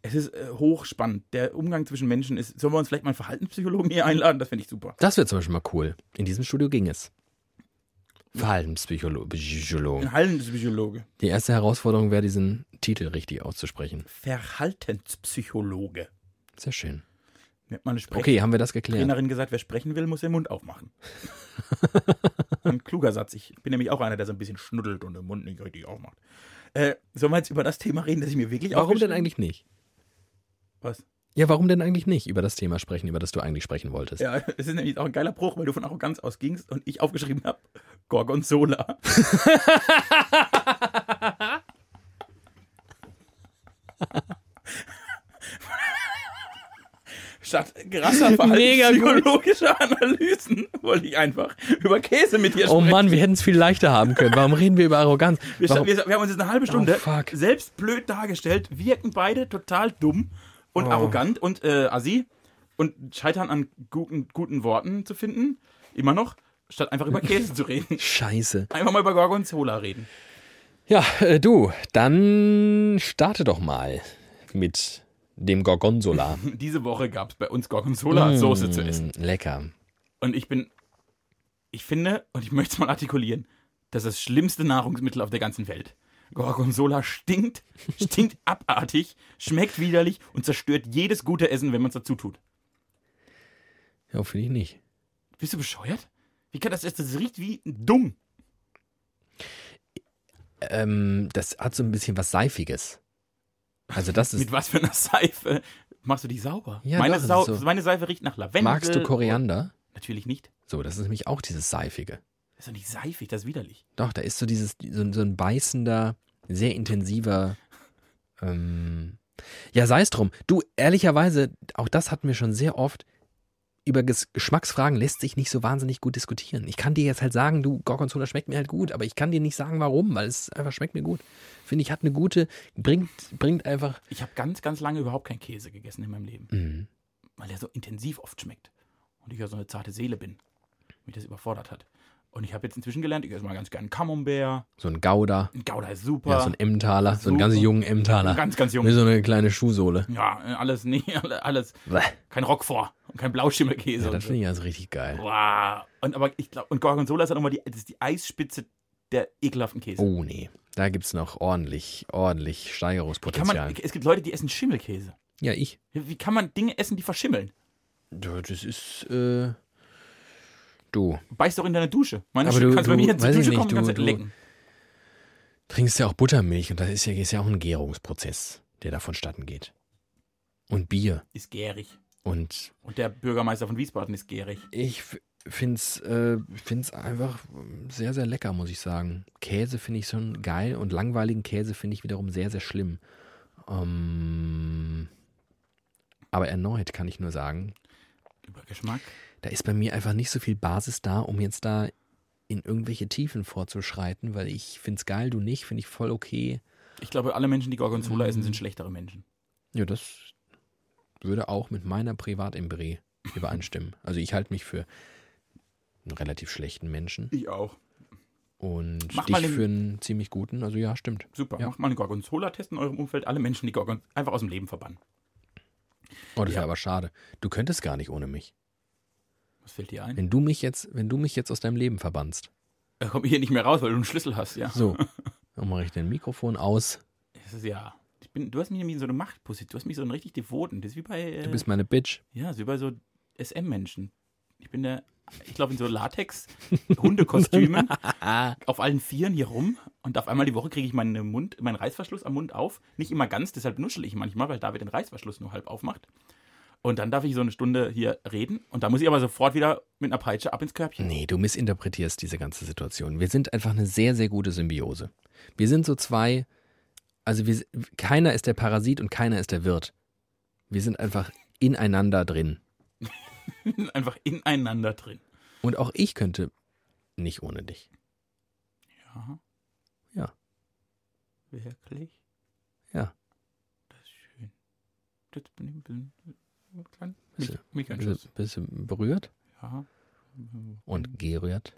Es ist äh, hochspannend. Der Umgang zwischen Menschen ist. Sollen wir uns vielleicht mal einen Verhaltenspsychologen hier einladen? Das finde ich super. Das wäre zum Beispiel mal cool. In diesem Studio ging es. Verhaltenspsychologe. Ein Hallenpsychologe. Die erste Herausforderung wäre, diesen Titel richtig auszusprechen. Verhaltenspsychologe. Sehr schön. Mir hat mal eine Okay, haben wir das geklärt. Trainerin gesagt, wer sprechen will, muss den Mund aufmachen. ein kluger Satz. Ich bin nämlich auch einer, der so ein bisschen schnuddelt und den Mund nicht richtig aufmacht. Äh, sollen wir jetzt über das Thema reden, das ich mir wirklich Warum denn eigentlich nicht? Was? Ja, warum denn eigentlich nicht über das Thema sprechen, über das du eigentlich sprechen wolltest? Ja, es ist nämlich auch ein geiler Bruch, weil du von Arroganz ausgingst und ich aufgeschrieben habe, Gorgonzola. Statt krasser Mega gut. verhaltenspsychologischer Analysen wollte ich einfach über Käse mit dir Oh sprechen. Mann, wir hätten es viel leichter haben können. Warum reden wir über Arroganz? Wir, wir, wir haben uns jetzt eine halbe Stunde Oh, selbst blöd dargestellt, wirken beide total dumm und Oh. arrogant und äh, assi und scheitern an guten, guten Worten zu finden, immer noch, statt einfach über Käse zu reden. Scheiße. Einfach mal über Gorgonzola reden. Ja, äh, du, dann starte doch mal mit dem Gorgonzola. Diese Woche gab es bei uns Gorgonzola-Soße zu essen. Lecker. Und ich bin, ich finde, und ich möchte es mal artikulieren, Das ist das schlimmste Nahrungsmittel auf der ganzen Welt. Gorgonzola stinkt, stinkt abartig, schmeckt widerlich und zerstört jedes gute Essen, wenn man es dazu tut. Ja, finde ich nicht. Bist du bescheuert? Wie kann das essen? Das riecht wie dumm. Ähm, das hat so ein bisschen was Seifiges. Also das ist. Mit was für einer Seife machst du die sauber? Ja, meine, doch, Sau so. meine Seife riecht nach Lavendel. magst du Koriander? Natürlich nicht. So, das ist nämlich auch dieses Seifige. Das ist doch nicht seifig, das ist widerlich. Doch, da ist so dieses, so, so ein beißender, sehr intensiver. Ähm ja, sei es drum. Du, ehrlicherweise, auch das hatten wir schon sehr oft. Über Ges Geschmacksfragen lässt sich nicht so wahnsinnig gut diskutieren. Ich kann dir jetzt halt sagen, du, Gorgonzola schmeckt mir halt gut, aber ich kann dir nicht sagen, warum, weil es einfach schmeckt mir gut. Finde ich, hat eine gute, bringt, bringt einfach. Ich habe ganz, ganz lange überhaupt keinen Käse gegessen in meinem Leben, Mhm. weil er so intensiv oft schmeckt. Und ich ja so eine zarte Seele bin, mich das überfordert hat. Und ich habe jetzt inzwischen gelernt, ich esse mal ganz gerne Camembert. So ein Gouda, Ein Gouda ist super. ja, so ein Emmentaler, so einen Super. ganz jungen Emmentaler. ganz, ganz jung. Wie so eine kleine Schuhsohle. Ja, alles, nee, alles. Bäh. Kein Roquefort und kein Blauschimmelkäse. Ja, das finde ich also richtig geil. Wow. Und aber ich glaube, und Gorgonzola ist dann nochmal die, das ist die Eisspitze der ekelhaften Käse. Oh nee, da gibt es noch ordentlich, ordentlich Steigerungspotenzial. man, es gibt Leute, die essen Schimmelkäse. ja, ich. Wie kann man Dinge essen, die verschimmeln? Das ist, äh, du Beiß doch in deine Dusche. Meine Aber du- kannst bei du- mir in die Dusche nicht, kommen, kannst du- lecken. trinkst ja auch Buttermilch und das ist ja, ist ja auch ein Gärungsprozess, der da vonstatten geht. Und Bier. Ist gärig. Und Und der Bürgermeister von Wiesbaden ist gärig. ich f- find's, äh, find's einfach sehr, sehr lecker, muss ich sagen. Käse finde ich schon geil und langweiligen Käse finde ich wiederum sehr, sehr schlimm. Ähm, aber erneut kann ich nur sagen, Über Geschmack. Da ist bei mir einfach nicht so viel Basis da, um jetzt da in irgendwelche Tiefen vorzuschreiten, weil ich find's geil, du nicht, finde ich voll okay. Ich glaube, alle Menschen, die Gorgonzola Mm. essen, sind schlechtere Menschen. Ja, das würde auch mit meiner Privatempirie übereinstimmen. Also ich halte mich für einen relativ schlechten Menschen Ich auch. und Mach dich mal den- für einen ziemlich guten. Also ja, stimmt. Super. Ja. Macht mal einen Gorgonzola-Test in eurem Umfeld. Alle Menschen, die Gorgon einfach aus dem Leben verbannen. Oh, das Ja. wäre aber schade. Du könntest gar nicht ohne mich. Was fällt dir ein? Wenn du mich jetzt, wenn du mich jetzt aus deinem Leben verbannst. Er kommt hier nicht mehr raus, weil du einen Schlüssel hast, ja. So, dann mache ich dein Mikrofon aus. Ist ja. Ich bin, du hast mich nämlich in so eine Machtposition. Du hast mich so einen richtig devoten. Das ist wie bei. Äh, Du bist meine Bitch. ja, ist wie bei so SM-Menschen. Ich bin der. Ich glaube, in so Latex-Hundekostümen auf allen Vieren hier rum und auf einmal die Woche kriege ich meinen Mund, meinen Reißverschluss am Mund auf. Nicht immer ganz, deshalb nuschel ich manchmal, weil David den Reißverschluss nur halb aufmacht. Und dann darf ich so eine Stunde hier reden und da muss ich aber sofort wieder mit einer Peitsche ab ins Körbchen. Nee, du missinterpretierst diese ganze Situation. Wir sind einfach eine sehr, sehr gute Symbiose. Wir sind so zwei, also wir, keiner ist der Parasit und keiner ist der Wirt. Wir sind einfach ineinander drin. Einfach ineinander drin. Und auch ich könnte nicht ohne dich. Ja. Ja. Wirklich? Ja. Das ist schön. Jetzt bin ich ein bisschen. Klein, Bist mich, du- mich ein Bist, Schuss. du- bist du berührt Ja. und gerührt?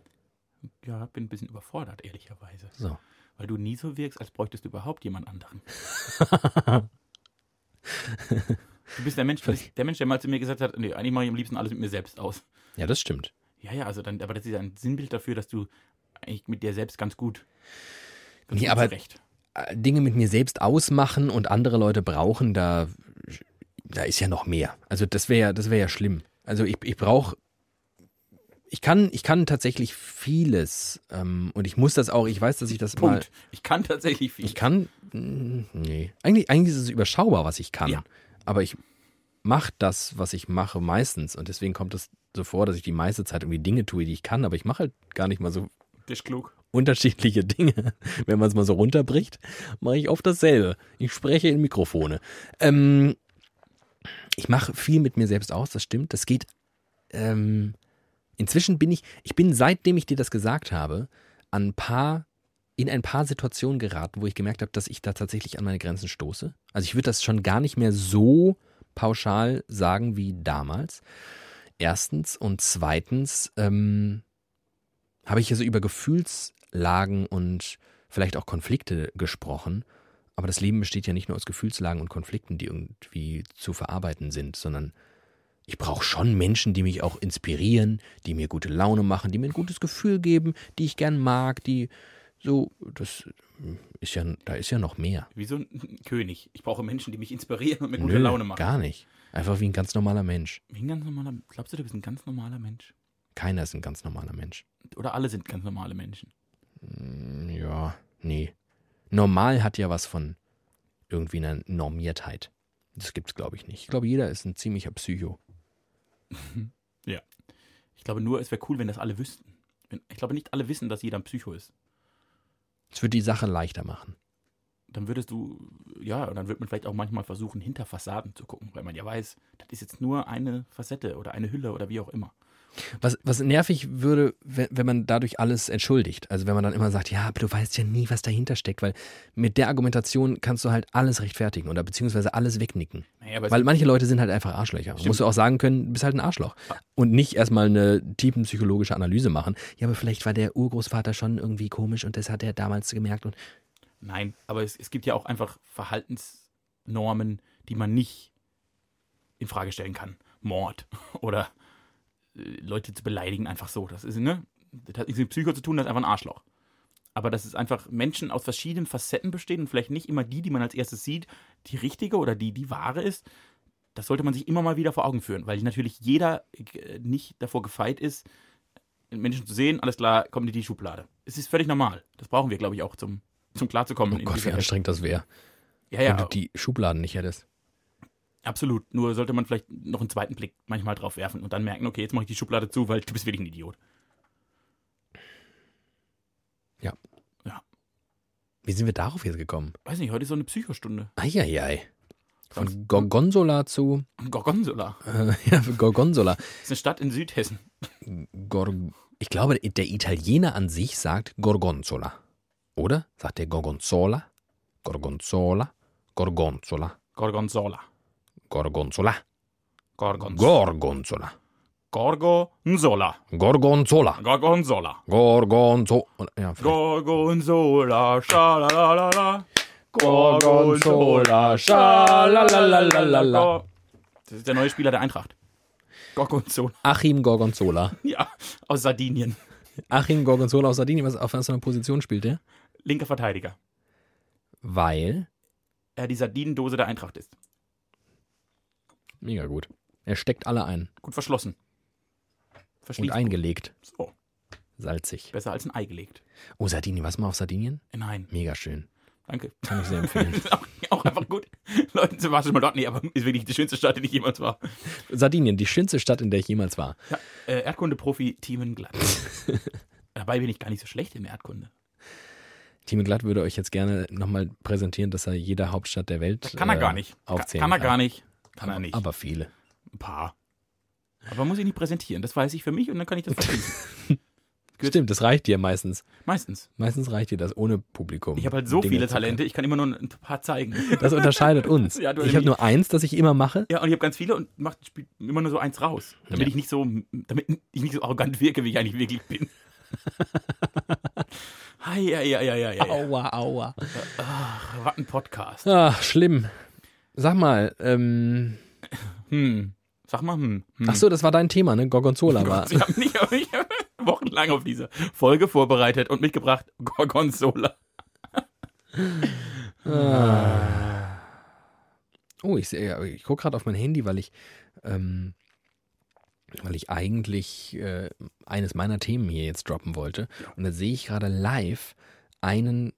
Ja, bin ein bisschen überfordert, ehrlicherweise. So. Weil du nie so wirkst, als bräuchtest du überhaupt jemand anderen. Du bist der Mensch, der Mensch, der mal zu mir gesagt hat, nee, eigentlich mache ich am liebsten alles mit mir selbst aus. Ja, das stimmt. Ja, ja, also dann, aber das ist ein Sinnbild dafür, dass du eigentlich mit dir selbst ganz gut. Ganz Nee, gut aber- Dinge mit mir selbst ausmachen und andere Leute brauchen, da, da ist ja noch mehr. Also das wäre ja, das wäre ja schlimm. Also ich, ich brauche, ich kann, ich kann tatsächlich vieles ähm, und ich muss das auch, ich weiß, dass ich das mal, Punkt. Ich kann tatsächlich viel. ich kann, mm, nee, eigentlich, eigentlich ist es überschaubar, was ich kann. Ja. Aber ich mache das, was ich mache, meistens und deswegen kommt es so vor, dass ich die meiste Zeit irgendwie Dinge tue, die ich kann, aber ich mache halt gar nicht mal so Das ist klug. unterschiedliche Dinge. Wenn man es mal so runterbricht, mache ich oft dasselbe. Ich spreche in Mikrofone. Ähm, ich mache viel mit mir selbst aus, das stimmt. Das geht. Ähm, inzwischen bin ich, ich bin seitdem ich dir das gesagt habe, an ein paar, in ein paar Situationen geraten, wo ich gemerkt habe, dass ich da tatsächlich an meine Grenzen stoße. Also ich würde das schon gar nicht mehr so pauschal sagen wie damals. Erstens und zweitens ähm, habe ich ja so über Gefühlslagen und vielleicht auch Konflikte gesprochen. Aber das Leben besteht ja nicht nur aus Gefühlslagen und Konflikten, die irgendwie zu verarbeiten sind, sondern ich brauche schon Menschen, die mich auch inspirieren, die mir gute Laune machen, die mir ein gutes Gefühl geben, die ich gern mag, die so, das ist ja, da ist ja noch mehr. Wie so ein König. Ich brauche Menschen, die mich inspirieren und mir gute Nö, Laune machen. Gar nicht. Einfach wie ein ganz normaler Mensch. Wie ein ganz normaler, glaubst du, du bist ein ganz normaler Mensch? Keiner ist ein ganz normaler Mensch. Oder alle sind ganz normale Menschen? Hm, Ja, nee. Normal hat ja was von irgendwie einer Normiertheit. Das gibt's, glaube ich, nicht. Ich glaube, jeder ist ein ziemlicher Psycho. Ich glaube nur, es wäre cool, wenn das alle wüssten. Wenn- Ich glaube nicht alle wissen, dass jeder ein Psycho ist. Das würde die Sache leichter machen. Dann würdest du, ja, und dann wird man vielleicht auch manchmal versuchen, hinter Fassaden zu gucken, weil man ja weiß, das ist jetzt nur eine Facette oder eine Hülle oder wie auch immer. Was, was nervig würde, wenn, wenn man dadurch alles entschuldigt. Also wenn man dann immer sagt, ja, aber du weißt ja nie, was dahinter steckt, weil mit der Argumentation kannst du halt alles rechtfertigen oder beziehungsweise alles wegnicken. Naja, Weil manche Leute sind halt einfach Arschlöcher. Stimmt. Musst du auch sagen können, du bist halt ein Arschloch. Und nicht erstmal eine tiefenpsychologische Analyse machen. Ja, aber vielleicht war der Urgroßvater schon irgendwie komisch und das hat er damals gemerkt. Und Nein, aber es, es gibt ja auch einfach Verhaltensnormen, die man nicht in Frage stellen kann. Mord oder Leute zu beleidigen, einfach so. Das ist, ne? Das hat nichts mit Psycho zu tun, das ist einfach ein Arschloch. Aber dass es einfach Menschen aus verschiedenen Facetten bestehen und vielleicht nicht immer die, die man als erstes sieht, die richtige oder die, die wahre ist, das sollte man sich immer mal wieder vor Augen führen, weil natürlich jeder äh, nicht davor gefeit ist, Menschen zu sehen, alles klar, kommt in die Schublade. Es ist völlig normal. Das brauchen wir, glaube ich, auch zum, zum Klarzukommen. oh Gott, wie anstrengend das wäre, Ja, wenn ja, du die Schubladen nicht hättest. Absolut. Nur sollte man vielleicht noch einen zweiten Blick manchmal drauf werfen und dann merken, okay, jetzt mache ich die Schublade zu, weil du bist wirklich ein Idiot. Wie sind wir darauf jetzt gekommen? Weiß nicht, heute ist so eine Psychostunde. Eieiei. Von Gorgonzola zu Gorgonzola. äh, ja, Gorgonzola. Das ist eine Stadt in Südhessen. Gor ich glaube, der Italiener an sich sagt Gorgonzola. Oder? Sagt der Gorgonzola? Gorgonzola? Gorgonzola? Gorgonzola. Gorgonzola? Gorgonzola. Gorgonzola. Gorgonzola. Gorgonzola. Gorgonzola. Gorgonzola. Ja. Gorgonzola. Schalalalala. Gorgonzola, schalalalala. Das ist der neue Spieler der Eintracht. Gorgonzola. Achim Gorgonzola. Ja, aus Sardinien. Achim Gorgonzola aus Sardinien. Was, auf was für einer Position spielt der? Linker Verteidiger. Weil. Er die Sardinendose der Eintracht ist. Mega gut. Er steckt alle ein. Gut verschlossen. Und Verschließt. eingelegt. So, Salzig. besser als ein Ei gelegt. Oh, Sardinien. Was mal auf Sardinien? Nein, Mega schön. danke. Kann ich sehr empfehlen. Auch, auch einfach gut. Leute, zum Beispiel mal dort, nee, aber ist wirklich die schönste Stadt, in die ich jemals war. Sardinien, die schönste Stadt, in der ich jemals war. Ja, äh, Erdkunde-Profi Thiemen Glatt. Dabei bin ich gar nicht so schlecht in der Erdkunde. Timo Glatt würde euch jetzt gerne nochmal präsentieren, dass er jede Hauptstadt der Welt Kann er äh, gar nicht. Kann, aufzählen kann er gar nicht. Kann aber, er nicht. Aber viele. Ein paar. Aber muss ich nicht präsentieren. Das weiß ich für mich und dann kann ich das verschließen. Stimmt, das reicht dir meistens. Meistens. Meistens reicht dir das ohne Publikum. Ich habe halt so Dinge viele. Talente, ich kann immer nur ein paar zeigen. Das unterscheidet uns. Ja, ich habe nur eins, das ich immer mache. Ja, und ich habe ganz viele und mach spiel immer nur so eins raus. Damit Ja. ich nicht so, damit ich nicht so arrogant wirke, wie ich eigentlich wirklich bin. Hi, ja, ja, ja, ja, ja. Aua, aua. Was ein Podcast. Ach, schlimm. Sag mal, ähm, Hm. Sag mal, hm. hm. ach so, das war dein Thema, ne? Gorgonzola war. Sie haben mich, mich wochenlang auf diese Folge vorbereitet und mitgebracht Gorgonzola. Oh, ich sehe, ja, ich gucke gerade auf mein Handy, weil ich, ähm, weil ich eigentlich äh, eines meiner Themen hier jetzt droppen wollte. Und da sehe ich gerade live einen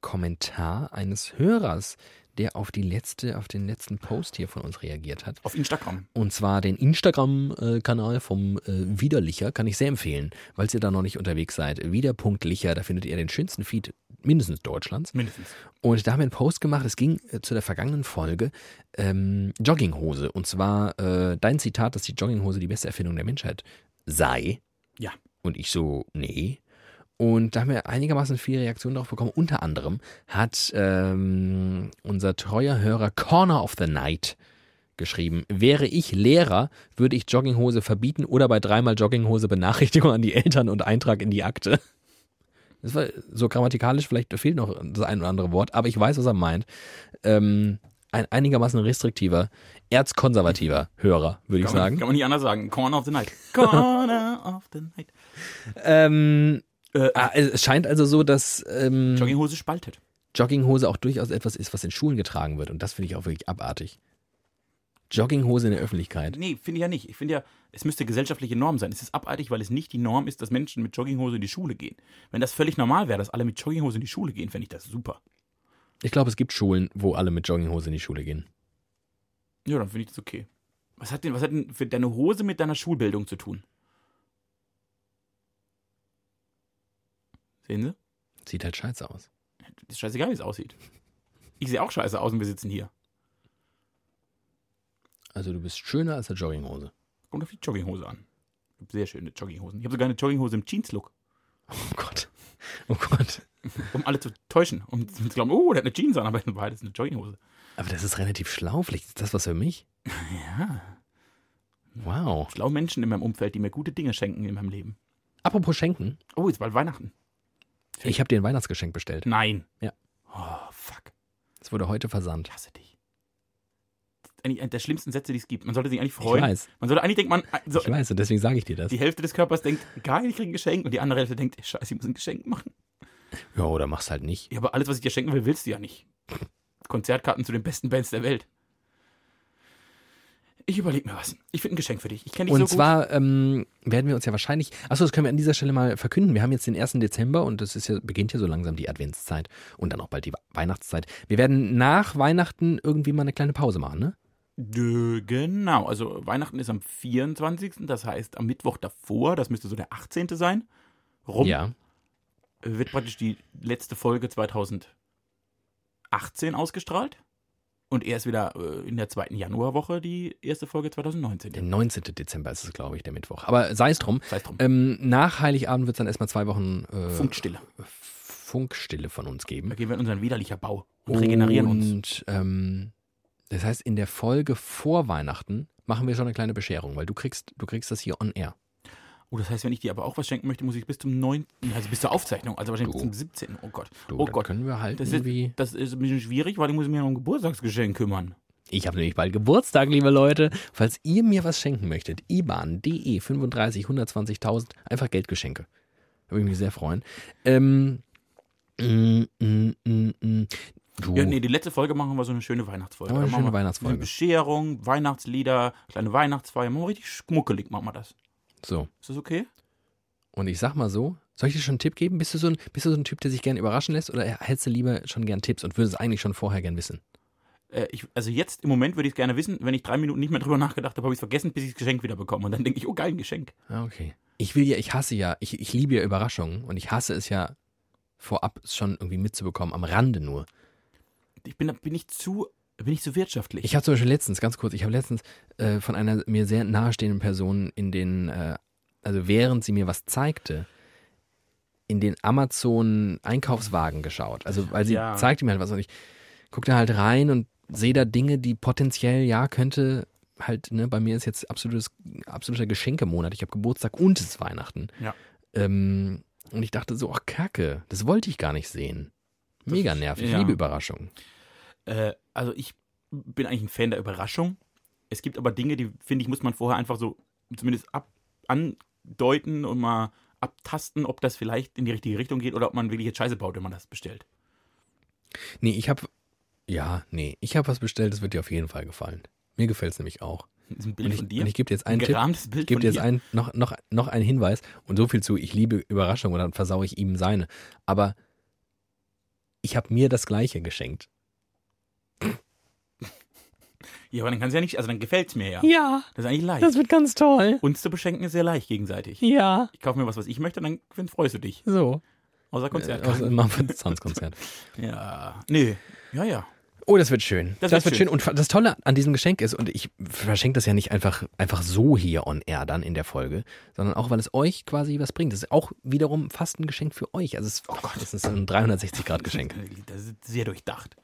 Kommentar eines Hörers, der auf die letzte, auf den letzten Post hier von uns reagiert hat. Auf Instagram. Und zwar den Instagram-Kanal vom äh, Widerlicher, kann ich sehr empfehlen, falls ihr da noch nicht unterwegs seid. Wieder.licher, da findet ihr den schönsten Feed mindestens Deutschlands. Mindestens. Und da haben wir einen Post gemacht, es ging äh, zu der vergangenen Folge ähm, Jogginghose. Und zwar äh, dein Zitat, dass die Jogginghose die beste Erfindung der Menschheit sei. Ja. Und ich so, nee. Und da haben wir einigermaßen viele Reaktionen darauf bekommen. Unter anderem hat ähm, unser treuer Hörer Corner of the Night geschrieben, wäre ich Lehrer, würde ich Jogginghose verbieten oder bei dreimal Jogginghose Benachrichtigung an die Eltern und Eintrag in die Akte. Das war so grammatikalisch, vielleicht fehlt noch das ein oder andere Wort, aber ich weiß, was er meint. Ähm, ein einigermaßen restriktiver, erzkonservativer Hörer, würde ich man, sagen. kann man nicht anders sagen. Corner of the Night. Corner of the Night. Ähm, Äh, ah, es scheint also so, dass ähm, Jogginghose spaltet. Jogginghose auch durchaus etwas ist, was in Schulen getragen wird. Und das finde ich auch wirklich abartig. Jogginghose in der Öffentlichkeit. Nee, finde ich ja nicht. Ich finde ja, es müsste gesellschaftliche Norm sein. Es ist abartig, weil es nicht die Norm ist, dass Menschen mit Jogginghose in die Schule gehen. Wenn das völlig normal wäre, dass alle mit Jogginghose in die Schule gehen, fände ich das super. Ich glaube, es gibt Schulen, wo alle mit Jogginghose in die Schule gehen. Ja, dann finde ich das okay. Was hat denn, was hat denn für deine Hose mit deiner Schulbildung zu tun? Sehen Sie? Sieht halt scheiße aus. Ist scheißegal, wie es aussieht. Ich sehe auch scheiße aus und wir sitzen hier. Also du bist schöner als eine Jogginghose. Kommt auf die Jogginghose an. Ich habe sehr schöne Jogginghosen. Ich habe sogar eine Jogginghose im Jeans-Look, Oh Gott. Oh Gott. um alle zu täuschen. Um zu glauben, oh, der hat eine Jeans an, aber in Wahrheit ist eine Jogginghose. Aber das ist relativ schlau. Vielleicht ist das was für mich. Ja. Wow. Schlaue Menschen in meinem Umfeld, die mir gute Dinge schenken in meinem Leben. Apropos Schenken. Oh, ist bald Weihnachten. Ich habe dir ein Weihnachtsgeschenk bestellt. Nein. Ja. Oh, fuck. Es wurde heute versandt. Ich hasse dich. Das ist eigentlich einer der schlimmsten Sätze, die es gibt. Man sollte sich eigentlich Ich freuen. weiß. Man sollte eigentlich denken, man, so, Ich weiß und deswegen sage ich dir das. die Hälfte des Körpers denkt, geil, ich kriege ein Geschenk. Und die andere Hälfte denkt, scheiße, ich muss ein Geschenk machen. Ja, oder mach's halt nicht. Ja, aber alles, was ich dir schenken will, willst du ja nicht. Konzertkarten zu den besten Bands der Welt. Ich überlege mir was. Ich finde ein Geschenk für dich. Ich kenne dich Und so gut. zwar ähm, werden wir uns ja wahrscheinlich, achso, das können wir an dieser Stelle mal verkünden. Wir haben jetzt den 1. Dezember und das ist ja, beginnt ja so langsam die Adventszeit und dann auch bald die Weihnachtszeit. Wir werden nach Weihnachten irgendwie mal eine kleine Pause machen, ne? Genau, also Weihnachten ist am 24. Das heißt am Mittwoch davor, das müsste so der 18. sein. Rum Ja. wird praktisch die letzte Folge 2018 ausgestrahlt. Und erst wieder äh, in der zweiten Januarwoche die erste Folge 2019. Der 19. Dezember ist es, glaube ich, der Mittwoch. Aber sei es drum. Sei es drum. Ähm, nach Heiligabend wird es dann erstmal zwei Wochen äh, Funkstille. Funkstille von uns geben. Da gehen wir in unseren widerlicher Bau und regenerieren uns. Und ähm, das heißt, in der Folge vor Weihnachten machen wir schon eine kleine Bescherung, weil du kriegst, du kriegst das hier on air. Oh, das heißt, wenn ich dir aber auch was schenken möchte, muss ich bis zum 9., also bis zur Aufzeichnung, also wahrscheinlich Du. bis zum 17. Oh Gott. Du, oh Gott. können wir halt Das ist, irgendwie. das ist ein bisschen schwierig, weil ich muss mich noch um ein Geburtstagsgeschenk kümmern. Ich habe nämlich bald Geburtstag, liebe Leute. Falls ihr mir was schenken möchtet, IBAN DE 35 120.000, einfach Geldgeschenke. Würde ich mich sehr freuen. Ähm, mm, mm, mm, mm. Ja, nee, die letzte Folge machen wir so eine schöne Weihnachtsfolge. Oh, eine schöne Weihnachtsfolge. Eine Bescherung, Weihnachtslieder, kleine Weihnachtsfeier. Machen wir richtig schmuckelig, machen wir das. So. Ist das okay? Und ich sag mal so, soll ich dir schon einen Tipp geben? Bist du so ein, bist du so ein Typ, der sich gerne überraschen lässt oder hättest du lieber schon gern Tipps und würdest es eigentlich schon vorher gern wissen? Äh, ich, also jetzt im Moment würde ich es gerne wissen. Wenn ich drei Minuten nicht mehr drüber nachgedacht habe, habe ich es vergessen, bis ich das Geschenk wieder bekomme. Und dann denke ich, oh geil, ein Geschenk. Ah, okay. Ich will ja, ich hasse ja, ich, ich liebe ja Überraschungen und ich hasse es ja vorab schon irgendwie mitzubekommen, am Rande nur. Ich bin, bin ich zu, bin ich zu wirtschaftlich. Ich habe zum Beispiel letztens, ganz kurz, ich habe letztens äh, von einer mir sehr nahestehenden Person in den, äh, also während sie mir was zeigte, in den Amazon-Einkaufswagen geschaut. Also, weil sie Ja. zeigte mir halt was und ich guckte halt rein und sehe da Dinge, die potenziell, ja, könnte halt, ne, bei mir ist jetzt absolutes, absoluter Geschenkemonat. Ich habe Geburtstag und es ist Weihnachten. Ja. Ähm, und ich dachte so, ach Kacke, das wollte ich gar nicht sehen. Mega nervig, ja. liebe Überraschungen. Äh, also ich bin eigentlich ein Fan der Überraschung. Es gibt aber Dinge, die finde ich, muss man vorher einfach so zumindest ab, andeuten und mal abtasten, ob das vielleicht in die richtige Richtung geht oder ob man wirklich jetzt Scheiße baut, wenn man das bestellt. Nee, ich habe, ja, nee, ich habe was bestellt, das wird dir auf jeden Fall gefallen. Mir gefällt es nämlich auch. Das ist ein Und Bild ich, von dir. und ich gebe dir jetzt ein einen Tipp. gerahmtes Bild Ich gebe dir jetzt einen, noch, noch, noch einen Hinweis und so viel zu, ich liebe Überraschungen und dann versaue ich ihm seine. Aber ich habe mir das Gleiche geschenkt. Ja, aber dann kann es ja nicht, also dann gefällt es mir ja. Ja, Das ist eigentlich leicht. das wird ganz toll. Uns zu beschenken ist sehr leicht gegenseitig. Ja, Ich kaufe mir was, was ich möchte, und dann freust du dich. so. Außer Äh, Konzert. Machen wir ein Tanzkonzert. ja. Nee. Ja, ja. Oh, das wird schön. Das Das, wird wird schön. Und das Tolle an diesem Geschenk ist, und ich verschenke das ja nicht einfach, einfach so hier on air dann in der Folge, sondern auch, weil es euch quasi was bringt. Das ist auch wiederum fast ein Geschenk für euch. Also es, oh Gott, das ist ein 360-Grad-Geschenk. Das ist sehr durchdacht.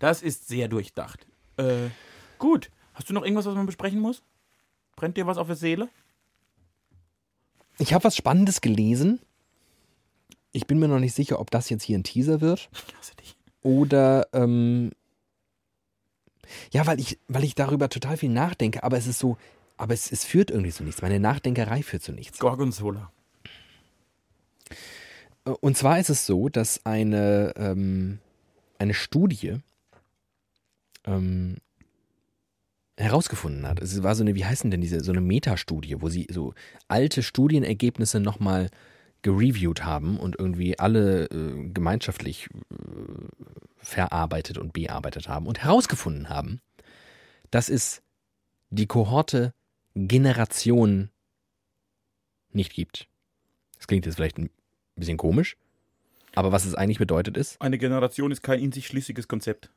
Das ist sehr durchdacht. Äh, gut. Hast du noch irgendwas, was man besprechen muss? Brennt dir was auf der Seele? Ich habe was Spannendes gelesen. Ich bin mir noch nicht sicher, ob das jetzt hier ein Teaser wird Ich hasse dich. oder ähm, Ja, weil ich, weil ich darüber total viel nachdenke, aber es ist so, aber es, es führt irgendwie zu nichts. Meine Nachdenkerei führt zu nichts. Gorgonzola. Und zwar ist es so, dass eine, ähm, eine Studie ähm, herausgefunden hat. Es war so eine, wie heißen denn diese, so eine Metastudie, wo sie so alte Studienergebnisse nochmal gereviewt haben und irgendwie alle äh, gemeinschaftlich äh, verarbeitet und bearbeitet haben und herausgefunden haben, dass es die Kohorte Generation nicht gibt. Das klingt jetzt vielleicht ein bisschen komisch, aber was es eigentlich bedeutet ist, Eine Generation ist kein in sich schlüssiges Konzept.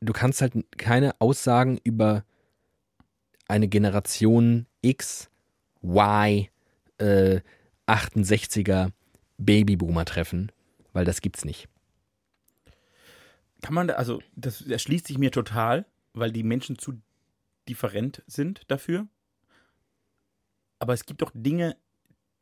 du kannst halt keine Aussagen über eine Generation X, Y, äh, 68er Babyboomer treffen, weil das gibt's nicht. Kann man da, also das erschließt sich mir total, weil die Menschen zu different sind dafür. Aber es gibt doch Dinge,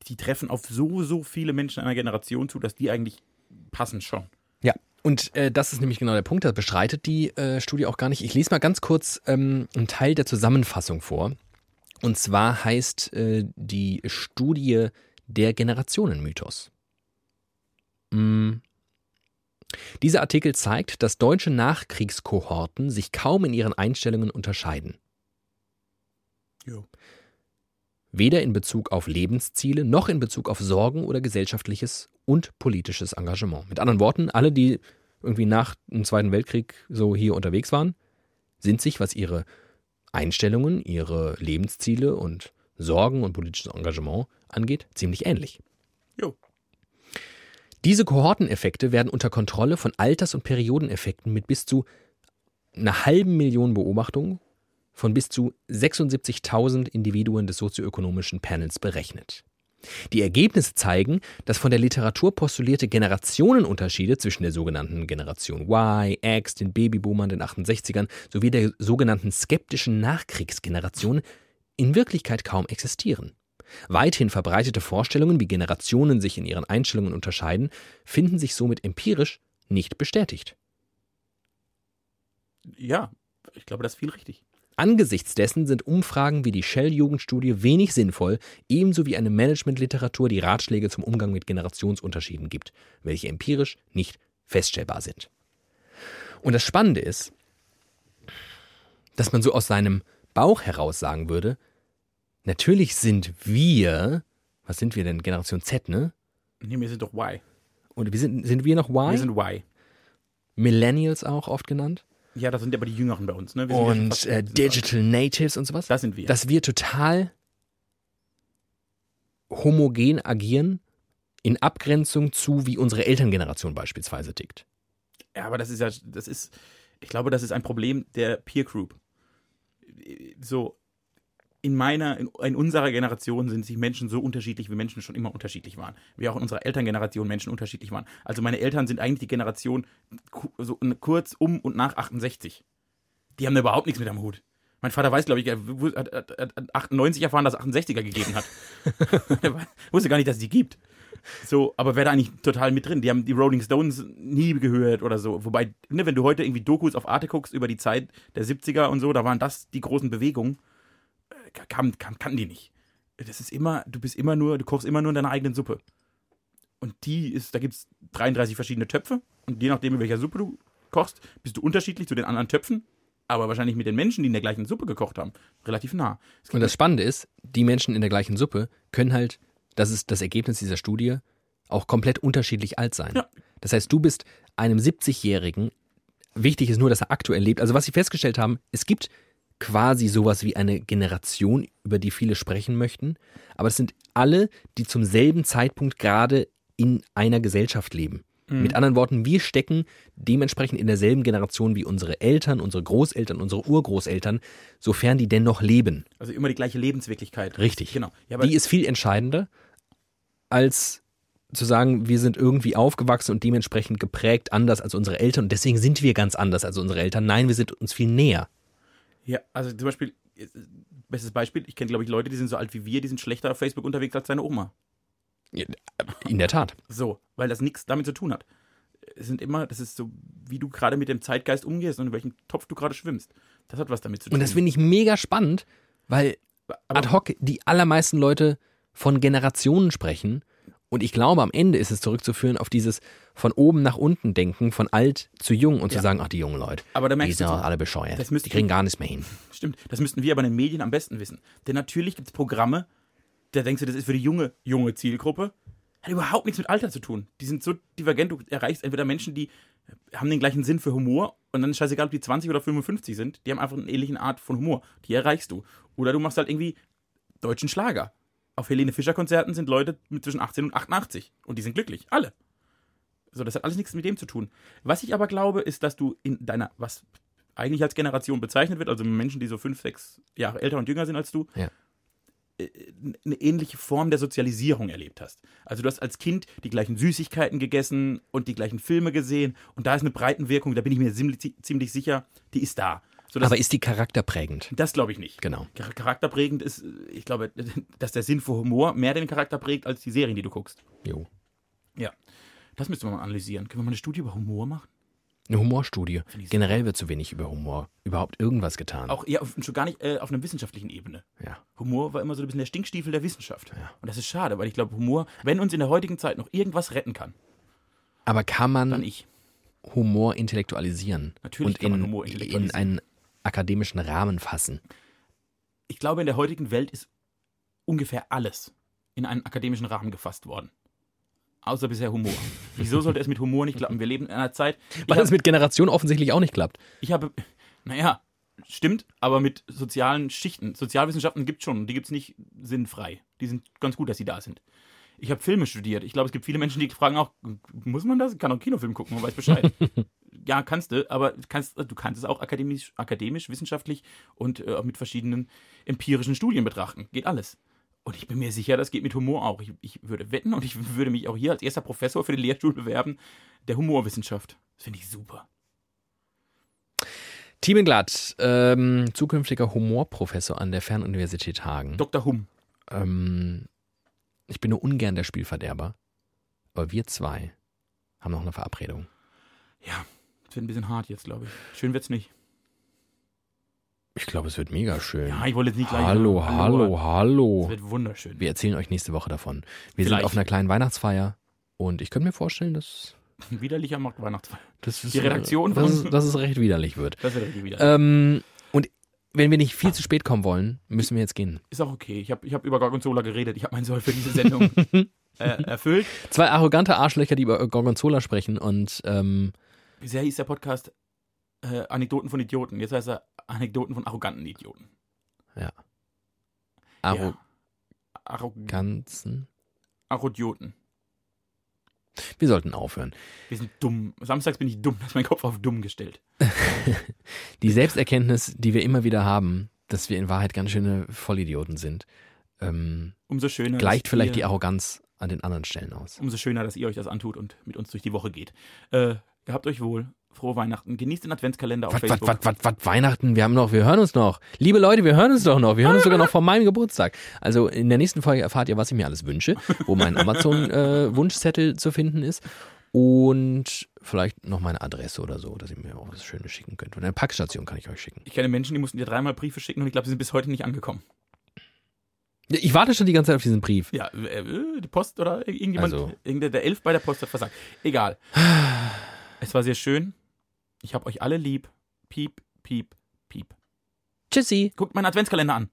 die treffen auf so, so viele Menschen einer Generation zu, dass die eigentlich passen schon. Ja, und äh, das ist nämlich genau der Punkt, das bestreitet die äh, Studie auch gar nicht. Ich lese mal ganz kurz ähm, einen Teil der Zusammenfassung vor. Und zwar heißt äh, die Studie der Generationenmythos. Mm. Dieser Artikel zeigt, dass deutsche Nachkriegskohorten sich kaum in ihren Einstellungen unterscheiden. Jo. Weder in Bezug auf Lebensziele noch in Bezug auf Sorgen oder gesellschaftliches und politisches Engagement. Mit anderen Worten, alle, die irgendwie nach dem Zweiten Weltkrieg so hier unterwegs waren, sind sich, was ihre Einstellungen, ihre Lebensziele und Sorgen und politisches Engagement angeht, ziemlich ähnlich. Jo. Diese Kohorteneffekte werden unter Kontrolle von Alters- und Periodeneffekten mit bis zu einer halben Million Beobachtungen von bis zu 76.000 Individuen des sozioökonomischen Panels berechnet. Die Ergebnisse zeigen, dass von der Literatur postulierte Generationenunterschiede zwischen der sogenannten Generation Y, X, den Babyboomern, den 68ern sowie der sogenannten skeptischen Nachkriegsgeneration in Wirklichkeit kaum existieren. Weithin verbreitete Vorstellungen, wie Generationen sich in ihren Einstellungen unterscheiden, finden sich somit empirisch nicht bestätigt. Ja, ich glaube, das ist viel richtig. Angesichts dessen sind Umfragen wie die Shell-Jugendstudie wenig sinnvoll, ebenso wie eine Managementliteratur, die Ratschläge zum Umgang mit Generationsunterschieden gibt, welche empirisch nicht feststellbar sind. Und das Spannende ist, dass man so aus seinem Bauch heraus sagen würde, natürlich sind wir, was sind wir denn, Generation Z, ne? Nee, wir sind doch Y. Oder wir sind, sind wir noch Y? Wir sind Y. Millennials auch oft genannt. Ja, das sind aber die Jüngeren bei uns, ne? Ja Und fast- äh, Digital Natives und sowas. Das sind wir. dass wir total homogen agieren in Abgrenzung zu, wie unsere Elterngeneration beispielsweise tickt. Ja, aber das ist ja, das ist, ich glaube, das ist ein Problem der Peer Group. So, in meiner, in, in unserer Generation sind sich Menschen so unterschiedlich, wie Menschen schon immer unterschiedlich waren. Wie auch in unserer Elterngeneration Menschen unterschiedlich waren. Also meine Eltern sind eigentlich die Generation so kurz um und nach 68. Die haben da überhaupt nichts mit am Hut. Mein Vater weiß, glaube ich, er hat, hat, hat, hat 98 erfahren, dass es 68er gegeben hat. er wusste gar nicht, dass es die gibt. So, aber wer da eigentlich total mit drin? Die haben die Rolling Stones nie gehört oder so. Wobei, ne, wenn du heute irgendwie Dokus auf Arte guckst über die Zeit der 70er und so, da waren das die großen Bewegungen. Kam, kam, kannten die nicht. Das ist immer, du bist immer nur, du kochst immer nur in deiner eigenen Suppe. Und die ist, da gibt es 33 verschiedene Töpfe und je nachdem, in welcher Suppe du kochst, bist du unterschiedlich zu den anderen Töpfen, aber wahrscheinlich mit den Menschen, die in der gleichen Suppe gekocht haben, relativ nah. Und das Spannende ist, die Menschen in der gleichen Suppe können halt, das ist das Ergebnis dieser Studie, auch komplett unterschiedlich alt sein. Ja. Das heißt, du bist einem 70-Jährigen, wichtig ist nur, dass er aktuell lebt. Also was sie festgestellt haben, es gibt quasi sowas wie eine Generation, über die viele sprechen möchten, aber es sind alle, die zum selben Zeitpunkt gerade in einer Gesellschaft leben. Mit anderen Worten, wir stecken dementsprechend in derselben Generation wie unsere Eltern, unsere Großeltern, unsere Urgroßeltern, sofern die denn noch leben. also immer die gleiche Lebenswirklichkeit. Richtig. Genau. Ja, die ist viel entscheidender, als zu sagen, wir sind irgendwie aufgewachsen und dementsprechend geprägt anders als unsere Eltern und deswegen sind wir ganz anders als unsere Eltern. Nein, wir sind uns viel näher. Ja, also zum Beispiel, äh, bestes Beispiel, ich kenne, glaube ich, Leute, die sind so alt wie wir, die sind schlechter auf Facebook unterwegs als deine Oma. In der Tat. So, weil das nichts damit zu tun hat. Es sind immer, das ist so, wie du gerade mit dem Zeitgeist umgehst und in welchem Topf du gerade schwimmst. Das hat was damit zu tun. Und das finde ich mega spannend, weil Aber- ad hoc die allermeisten Leute von Generationen sprechen. Und ich glaube, am Ende ist es zurückzuführen auf dieses von oben nach unten denken, von alt zu jung und Ja. zu sagen, ach, die jungen Leute, Aber da die sind du, alle bescheuert. das Die kriegen gar nichts mehr hin. Stimmt, das müssten wir aber in den Medien am besten wissen. Denn natürlich gibt es Programme, da denkst du, das ist für die junge, junge Zielgruppe. Hat überhaupt nichts mit Alter zu tun. Die sind so divergent, du erreichst entweder Menschen, die haben den gleichen Sinn für Humor und dann ist scheißegal, ob die 20 oder 55 sind, die haben einfach eine ähnliche Art von Humor. Die erreichst du. Oder du machst halt irgendwie deutschen Schlager. Auf Helene Fischer Konzerten sind Leute mit zwischen 18 und 88 und die sind glücklich, alle. So, das hat alles nichts mit dem zu tun. Was ich aber glaube, ist, dass du in deiner, was eigentlich als Generation bezeichnet wird, also Menschen, die so fünf, sechs Jahre älter und jünger sind als du, Ja. äh, eine ähnliche Form der Sozialisierung erlebt hast. Also du hast als Kind die gleichen Süßigkeiten gegessen und die gleichen Filme gesehen und da ist eine Breitenwirkung, da bin ich mir ziemlich, ziemlich sicher, die ist da. Aber ist die charakterprägend? das glaube ich nicht. Genau. Char- Charakterprägend ist, ich glaube, dass der Sinn für Humor mehr den Charakter prägt als die Serien, die du guckst. Jo. Ja. Das müsste man mal analysieren. Können wir mal eine Studie über Humor machen? Eine Humorstudie. Generell wird zu wenig über Humor überhaupt irgendwas getan. Auch auf, schon gar nicht äh, auf einer wissenschaftlichen Ebene. Ja. Humor war immer so ein bisschen der Stinkstiefel der Wissenschaft. Und das ist schade, weil ich glaube, Humor, wenn uns in der heutigen Zeit noch irgendwas retten kann, Aber kann man ich. Humor intellektualisieren Natürlich und kann man in, Humor in intellektualisieren. einen akademischen Rahmen fassen? Ich glaube, in der heutigen Welt ist ungefähr alles in einen akademischen Rahmen gefasst worden. Außer bisher Humor. Wieso sollte es mit Humor nicht klappen? Wir leben in einer Zeit. Weil das mit Generation offensichtlich auch nicht klappt. Ich habe, naja, stimmt, aber mit sozialen Schichten. Sozialwissenschaften gibt es schon, die gibt es nicht sinnfrei. Die sind ganz gut, dass sie da sind. Ich habe Filme studiert. Ich glaube, es gibt viele Menschen, die fragen auch, muss man das? Ich kann auch Kinofilm gucken, man weiß Bescheid. ja, kannst du, aber kannst, du kannst es auch akademisch, akademisch wissenschaftlich und äh, auch mit verschiedenen empirischen Studien betrachten. Geht alles. Und ich bin mir sicher, das geht mit Humor auch. Ich, ich würde wetten und ich würde mich auch hier als erster Professor für den Lehrstuhl bewerben, der Humorwissenschaft. Das finde ich super. Thiemenglatt, ähm, zukünftiger Humorprofessor an der Fernuniversität Hagen. Dr. Hum. Ähm, ich bin nur ungern der Spielverderber, aber wir zwei haben noch eine Verabredung. Ja, das wird ein bisschen hart jetzt, glaube ich. Schön wird's nicht. Ich glaube, es wird mega schön. Ja, ich wollte jetzt nicht gleich. hallo, hallo, Es hallo. wird wunderschön. Wir erzählen euch nächste Woche davon. Wir sind Vielleicht. auf einer kleinen Weihnachtsfeier und ich könnte mir vorstellen, dass Widerlicher macht Weihnachtsfeier. das ist, Die Redaktion dass, von- es- dass es recht widerlich wird. Das wird richtig wieder. Ähm, und wenn wir nicht viel zu spät kommen wollen, müssen wir jetzt gehen. Ist auch okay. Ich habe ich hab über Gorgonzola geredet. Ich habe meinen Soll für diese Sendung äh, erfüllt. Zwei arrogante Arschlöcher, die über Gorgonzola sprechen und ähm, Bisher hieß der Podcast äh, Anekdoten von Idioten. Jetzt heißt er Anekdoten von arroganten Idioten. Ja. Arrog Arroganzen. Arrodioten. Wir sollten aufhören. Wir sind dumm. Samstags bin ich dumm. Da ist mein Kopf auf dumm gestellt. Die Selbsterkenntnis, die wir immer wieder haben, dass wir in Wahrheit ganz schöne Vollidioten sind, ähm, Umso schöner. gleicht vielleicht die Arroganz an den anderen Stellen aus. Umso schöner, dass ihr euch das antut und mit uns durch die Woche geht. Äh, gehabt euch wohl. Frohe Weihnachten. Genießt den Adventskalender auf was, Facebook. was, was, was, Weihnachten, wir haben noch, wir hören uns noch. Liebe Leute, wir hören uns doch noch. Wir hören uns sogar noch vor meinem Geburtstag. Also in der nächsten Folge erfahrt ihr, was ich mir alles wünsche, wo mein Amazon-Wunschzettel zu finden ist. Und vielleicht noch meine Adresse oder so, dass ihr mir auch was Schönes schicken könnt. Und eine Packstation kann ich euch schicken. Ich kenne Menschen, die mussten dir dreimal Briefe schicken und ich glaube, sie sind bis heute nicht angekommen. Ich warte schon die ganze Zeit auf diesen Brief. Ja, äh, die Post oder irgendjemand, Also- der Elf bei der Post hat versagt. Egal. Es war sehr schön. Ich hab euch alle lieb. Piep, piep, piep. Tschüssi. Guckt meinen Adventskalender an.